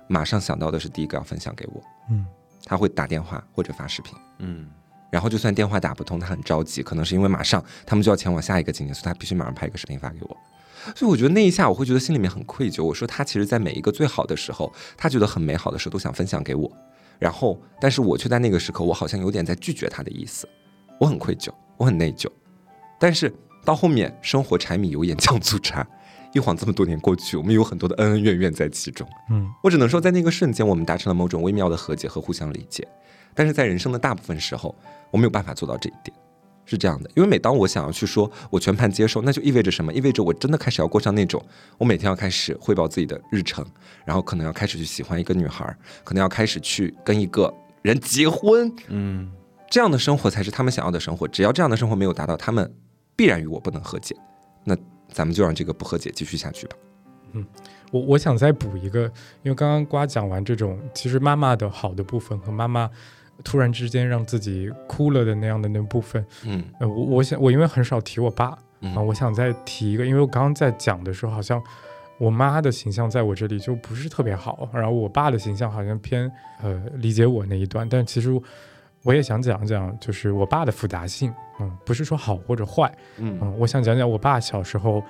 马上想到的是第一个要分享给我。嗯，他会打电话或者发视频。嗯然后就算电话打不通，他很着急，可能是因为马上他们就要前往下一个景点，所以他必须马上拍一个视频发给我。所以我觉得那一下，我会觉得心里面很愧疚。我说他其实，在每一个最好的时候，他觉得很美好的时候，都想分享给我。然后，但是我却在那个时刻，我好像有点在拒绝他的意思。我很愧疚，我很内疚。但是到后面，生活柴米油盐酱醋茶，一晃这么多年过去，我们有很多的恩恩怨怨在其中。嗯，我只能说，在那个瞬间，我们达成了某种微妙的和解和互相理解。但是在人生的大部分时候，我没有办法做到这一点，是这样的。因为每当我想要去说我全盘接受，那就意味着什么？意味着我真的开始要过上那种，我每天要开始汇报自己的日程，然后可能要开始去喜欢一个女孩，可能要开始去跟一个人结婚，嗯这样的生活才是他们想要的生活。只要这样的生活没有达到，他们必然与我不能和解。那咱们就让这个不和解继续下去吧。嗯我我想再补一个，因为刚刚瓜讲完这种其实妈妈的好的部分和妈妈突然之间让自己哭了的那样的那部分，嗯。呃，我我想我因为很少提我爸啊，嗯我想再提一个，因为我刚刚在讲的时候，好像我妈的形象在我这里就不是特别好，然后我爸的形象好像偏呃理解我那一段，但其实我也想讲讲，就是我爸的复杂性，嗯，不是说好或者坏，嗯。嗯，我想讲讲我爸小时候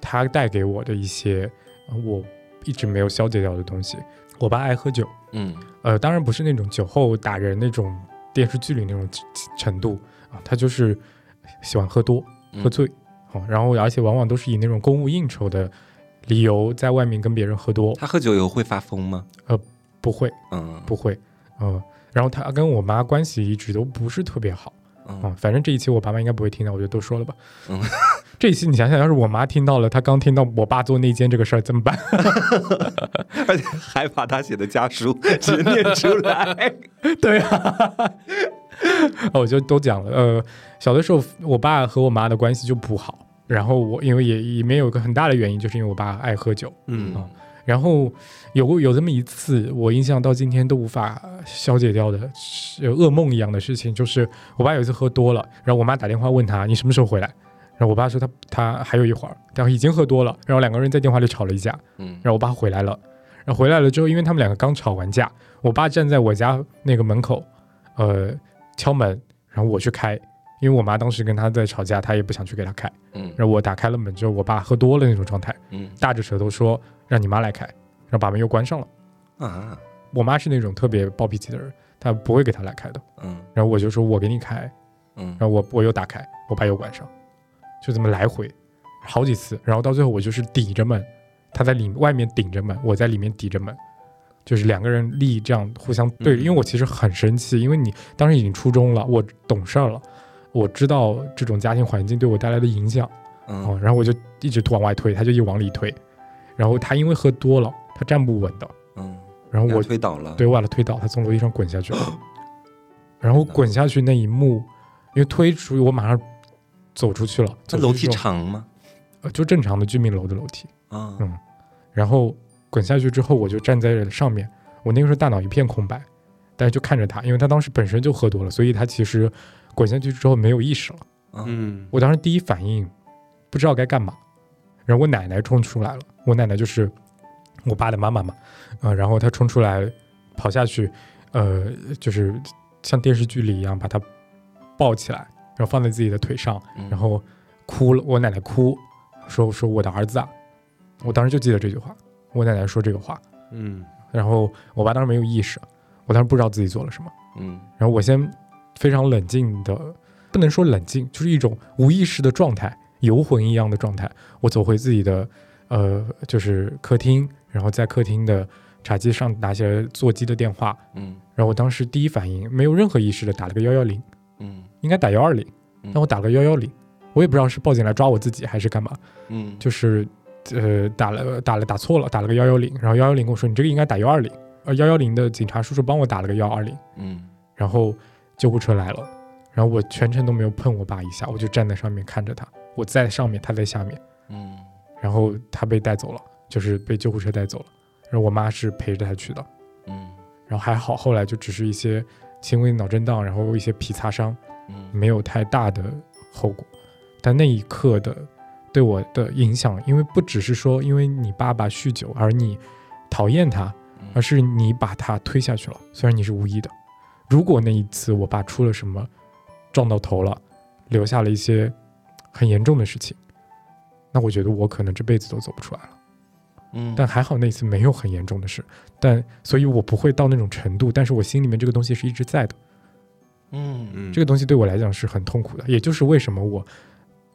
他带给我的一些、呃我一直没有消解掉的东西。我爸爱喝酒，嗯呃，当然不是那种酒后打人那种电视剧里那种程度啊，他就是喜欢喝多、喝醉，哦，然后而且往往都是以那种公务应酬的理由在外面跟别人喝多，他喝酒以后会发疯吗？呃不会嗯不会，呃，然后他跟我妈关系一直都不是特别好。嗯啊，反正这一期我爸妈应该不会听到，我就都说了吧。嗯，这一期你想想，要是我妈听到了，她刚听到我爸做内奸这个事儿怎么办？而且还把他写的家书直接念出来。对啊，哦我就都讲了。呃，小的时候我爸和我妈的关系就不好，然后我因为也里面有个很大的原因，就是因为我爸爱喝酒。嗯啊然后有过有这么一次，我印象到今天都无法消解掉的是噩梦一样的事情，就是我爸有一次喝多了，然后我妈打电话问他你什么时候回来，然后我爸说他他还有一会儿，然后已经喝多了，然后两个人在电话里吵了一架，嗯。然后我爸回来了，然后回来了之后，因为他们两个刚吵完架，我爸站在我家那个门口，呃，敲门，然后我去开，因为我妈当时跟他在吵架，他也不想去给他开，嗯。然后我打开了门之后，我爸喝多了那种状态，嗯。大着舌头说让你妈来开，然后把门又关上了。啊。我妈是那种特别暴脾气的人，她不会给她来开的。嗯。然后我就说我给你开，嗯。然后我我又打开，我爸又关上，就这么来回好几次，然后到最后我就是抵着门，她在里外面顶着门，我在里面抵着门，就是两个人立这样互相对因为我其实很生气，因为你当时已经初中了，我懂事儿了，我知道这种家庭环境对我带来的影响，哦，嗯然后我就一直往外推，他就一往里推，然后他因为喝多了，他站不稳的，嗯，然后我推倒了。对，我把他推倒，他从楼梯上滚下去了。然后滚下去那一幕，因为推出去，我马上走出去了。这楼梯长吗？呃，就正常的居民楼的楼梯。啊嗯然后滚下去之后，我就站在上面，我那个时候大脑一片空白，但是就看着他，因为他当时本身就喝多了，所以他其实滚下去之后没有意识了。嗯嗯我当时第一反应不知道该干嘛，然后我奶奶冲出来了，我奶奶就是我爸的妈妈嘛，呃，然后她冲出来跑下去，呃，就是像电视剧里一样把她抱起来，然后放在自己的腿上，嗯然后哭了，我奶奶哭说说我的儿子啊，我当时就记得这句话，我奶奶说这个话，嗯然后我爸当时没有意识，我当时不知道自己做了什么。嗯然后我先非常冷静的，不能说冷静，就是一种无意识的状态，游魂一样的状态。我走回自己的呃，就是客厅，然后在客厅的茶几上拿起来座机的电话，嗯。然后我当时第一反应没有任何意识的打了个幺幺零，嗯应该打幺二零，嗯。但我打了个幺幺零，我也不知道是报警来抓我自己还是干嘛，嗯，就是呃打了打了打错了，打了个幺幺零，然后幺幺零跟我说你这个应该打幺二零，呃幺幺零的警察叔叔帮我打了个幺二零，嗯。然后救护车来了，然后我全程都没有碰我爸一下，我就站在上面看着他，我在上面，他在下面，嗯然后他被带走了，就是被救护车带走了，然后我妈是陪着他去的，嗯然后还好，后来就只是一些轻微的脑震荡，然后一些皮擦伤，嗯没有太大的后果。但那一刻的对我的影响，因为不只是说因为你爸爸酗酒而你讨厌他，嗯而是你把他推下去了。虽然你是无意的，如果那一次我爸出了什么撞到头了，留下了一些很严重的事情，那我觉得我可能这辈子都走不出来了。嗯，但还好那次没有很严重的事，但所以我不会到那种程度，但是我心里面这个东西是一直在的，嗯。嗯，这个东西对我来讲是很痛苦的，也就是为什么我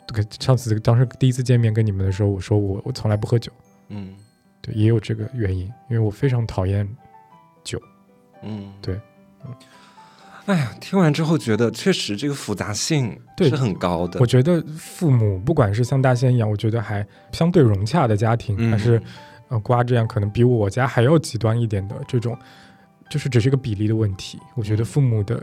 这个上次当时第一次见面跟你们的时候，我说我我从来不喝酒，嗯。对，也有这个原因，因为我非常讨厌酒，嗯，对。嗯。哎呀，听完之后觉得确实这个复杂性对是很高的我。觉得父母不管是像大仙一样，我觉得还相对融洽的家庭，嗯还是呃瓜这样可能比我家还要极端一点的这种，就是只是一个比例的问题。我觉得嗯父母的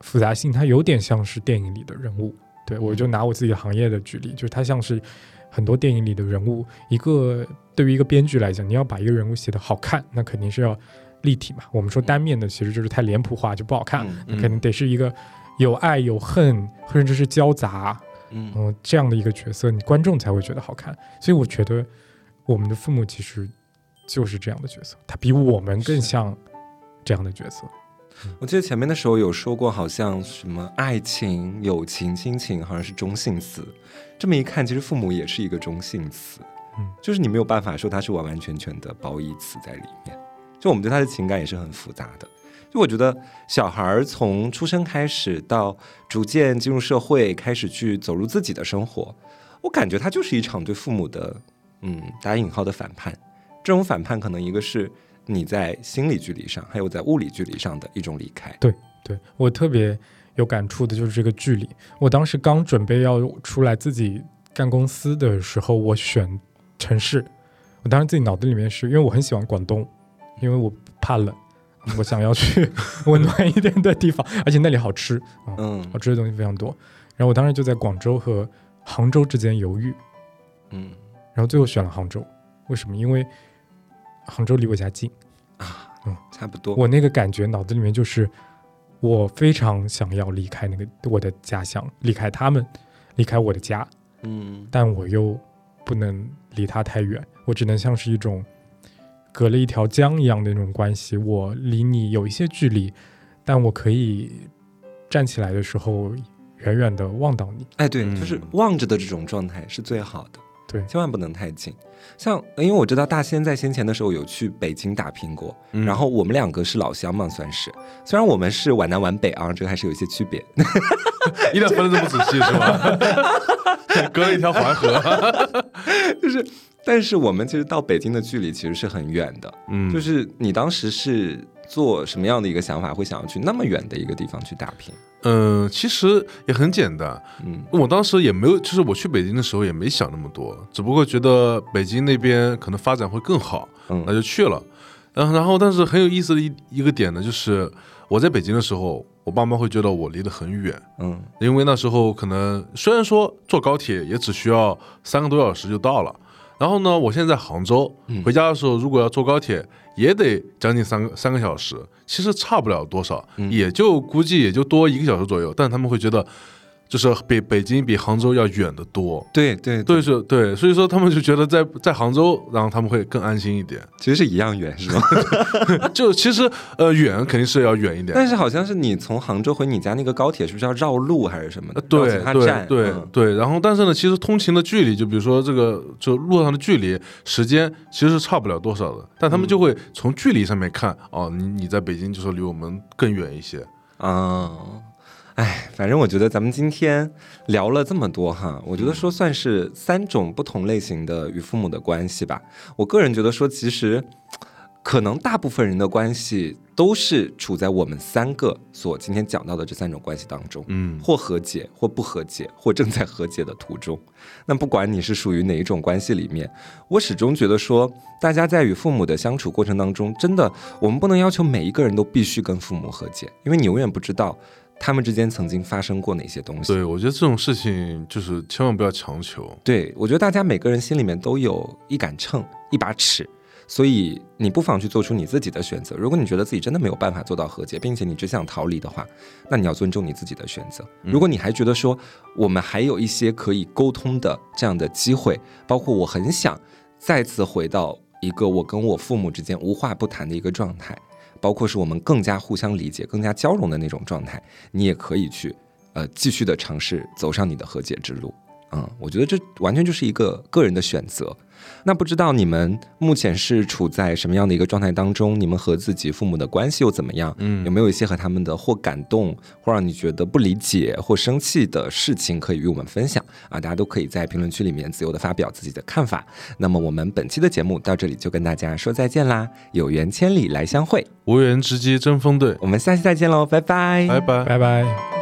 复杂性，它有点像是电影里的人物。对我就拿我自己行业的举例，就是它像是很多电影里的人物。一个对于一个编剧来讲，你要把一个人物写得好看，那肯定是要立体嘛。我们说单面的其实就是太脸谱化，就不好看。嗯那肯定得是一个有爱有恨，甚至是交杂，嗯嗯、这样的一个角色，你观众才会觉得好看。所以我觉得我们的父母其实就是这样的角色，他比我们更像这样的角色。我记得前面的时候有说过，好像什么爱情、友情、亲情，好像是中性词。这么一看，其实父母也是一个中性词，嗯，就是你没有办法说它是完完全全的褒义词在里面。就我们对他的情感也是很复杂的。就我觉得小孩从出生开始到逐渐进入社会，开始去走入自己的生活，我感觉他就是一场对父母的，嗯，打引号的反叛。这种反叛可能一个是你在心理距离上，还有在物理距离上的一种离开。对对我特别有感触的就是这个距离。我当时刚准备要出来自己干公司的时候，我选城市，我当时自己脑子里面是因为我很喜欢广东，因为我怕冷，我想要去 温暖一点的地方，而且那里好吃，嗯，嗯好吃的东西非常多。然后我当时就在广州和杭州之间犹豫，嗯然后最后选了杭州。为什么？因为杭州离我家近啊，嗯，差不多。我那个感觉脑子里面就是，我非常想要离开那个我的家乡，离开他们，离开我的家，嗯但我又不能离他太远，我只能像是一种隔了一条江一样的那种关系。我离你有一些距离，但我可以站起来的时候，远远的望到你。哎，对，嗯就是望着的这种状态是最好的，对千万不能太近。像因为我知道大仙在先前的时候有去北京打拼过，嗯然后我们两个是老乡嘛，算是。虽然我们是皖南皖北啊，这个还是有一些区别。一定要分的这么仔细是吧？隔了一条淮河，就是，但是我们其实到北京的距离其实是很远的。嗯就是你当时是做什么样的一个想法，会想要去那么远的一个地方去打拼？嗯，其实也很简单，嗯我当时也没有，就是我去北京的时候也没想那么多，只不过觉得北京那边可能发展会更好，嗯那就去了。然后，然后，但是很有意思的一一个点呢，就是我在北京的时候，我爸妈会觉得我离得很远，嗯因为那时候可能虽然说坐高铁也只需要三个多小时就到了，然后呢，我现在在杭州嗯，回家的时候如果要坐高铁，也得将近三个三个小时，其实差不了多少，嗯也就估计也就多一个小时左右，但他们会觉得。就是比北京比杭州要远得多，对对对，是，对，所以说他们就觉得在在杭州，然后他们会更安心一点。其实是一样远，是吗？就其实呃远肯定是要远一点，但是好像是你从杭州回你家那个高铁，是不是要绕路还是什么的？绕对对对嗯对，然后但是呢，其实通勤的距离，就比如说这个就路上的距离、时间，其实是差不了多少的，但他们就会从距离上面看，哦，你你在北京就说离我们更远一些，啊，哎，反正我觉得咱们今天聊了这么多哈，我觉得说算是三种不同类型的与父母的关系吧。我个人觉得说，其实可能大部分人的关系都是处在我们三个所今天讲到的这三种关系当中，嗯，或和解，或不和解，或正在和解的途中。那不管你是属于哪一种关系里面，我始终觉得说，大家在与父母的相处过程当中，真的我们不能要求每一个人都必须跟父母和解，因为你永远不知道他们之间曾经发生过哪些东西。对，我觉得这种事情就是千万不要强求。对，我觉得大家每个人心里面都有一杆秤，一把尺，所以你不妨去做出你自己的选择。如果你觉得自己真的没有办法做到和解，并且你只想逃离的话，那你要尊重你自己的选择。如果你还觉得说我们还有一些可以沟通的这样的机会，包括我很想再次回到一个我跟我父母之间无话不谈的一个状态，包括是我们更加互相理解、更加交融的那种状态，你也可以去呃继续的尝试走上你的和解之路。嗯，我觉得这完全就是一个个人的选择。那不知道你们目前是处在什么样的一个状态当中？你们和自己父母的关系又怎么样？嗯有没有一些和他们的或感动，或让你觉得不理解或生气的事情可以与我们分享啊？大家都可以在评论区里面自由的发表自己的看法。那么我们本期的节目到这里就跟大家说再见啦！有缘千里来相会，无缘直击争锋队，我们下期再见喽，拜拜，拜拜。拜拜。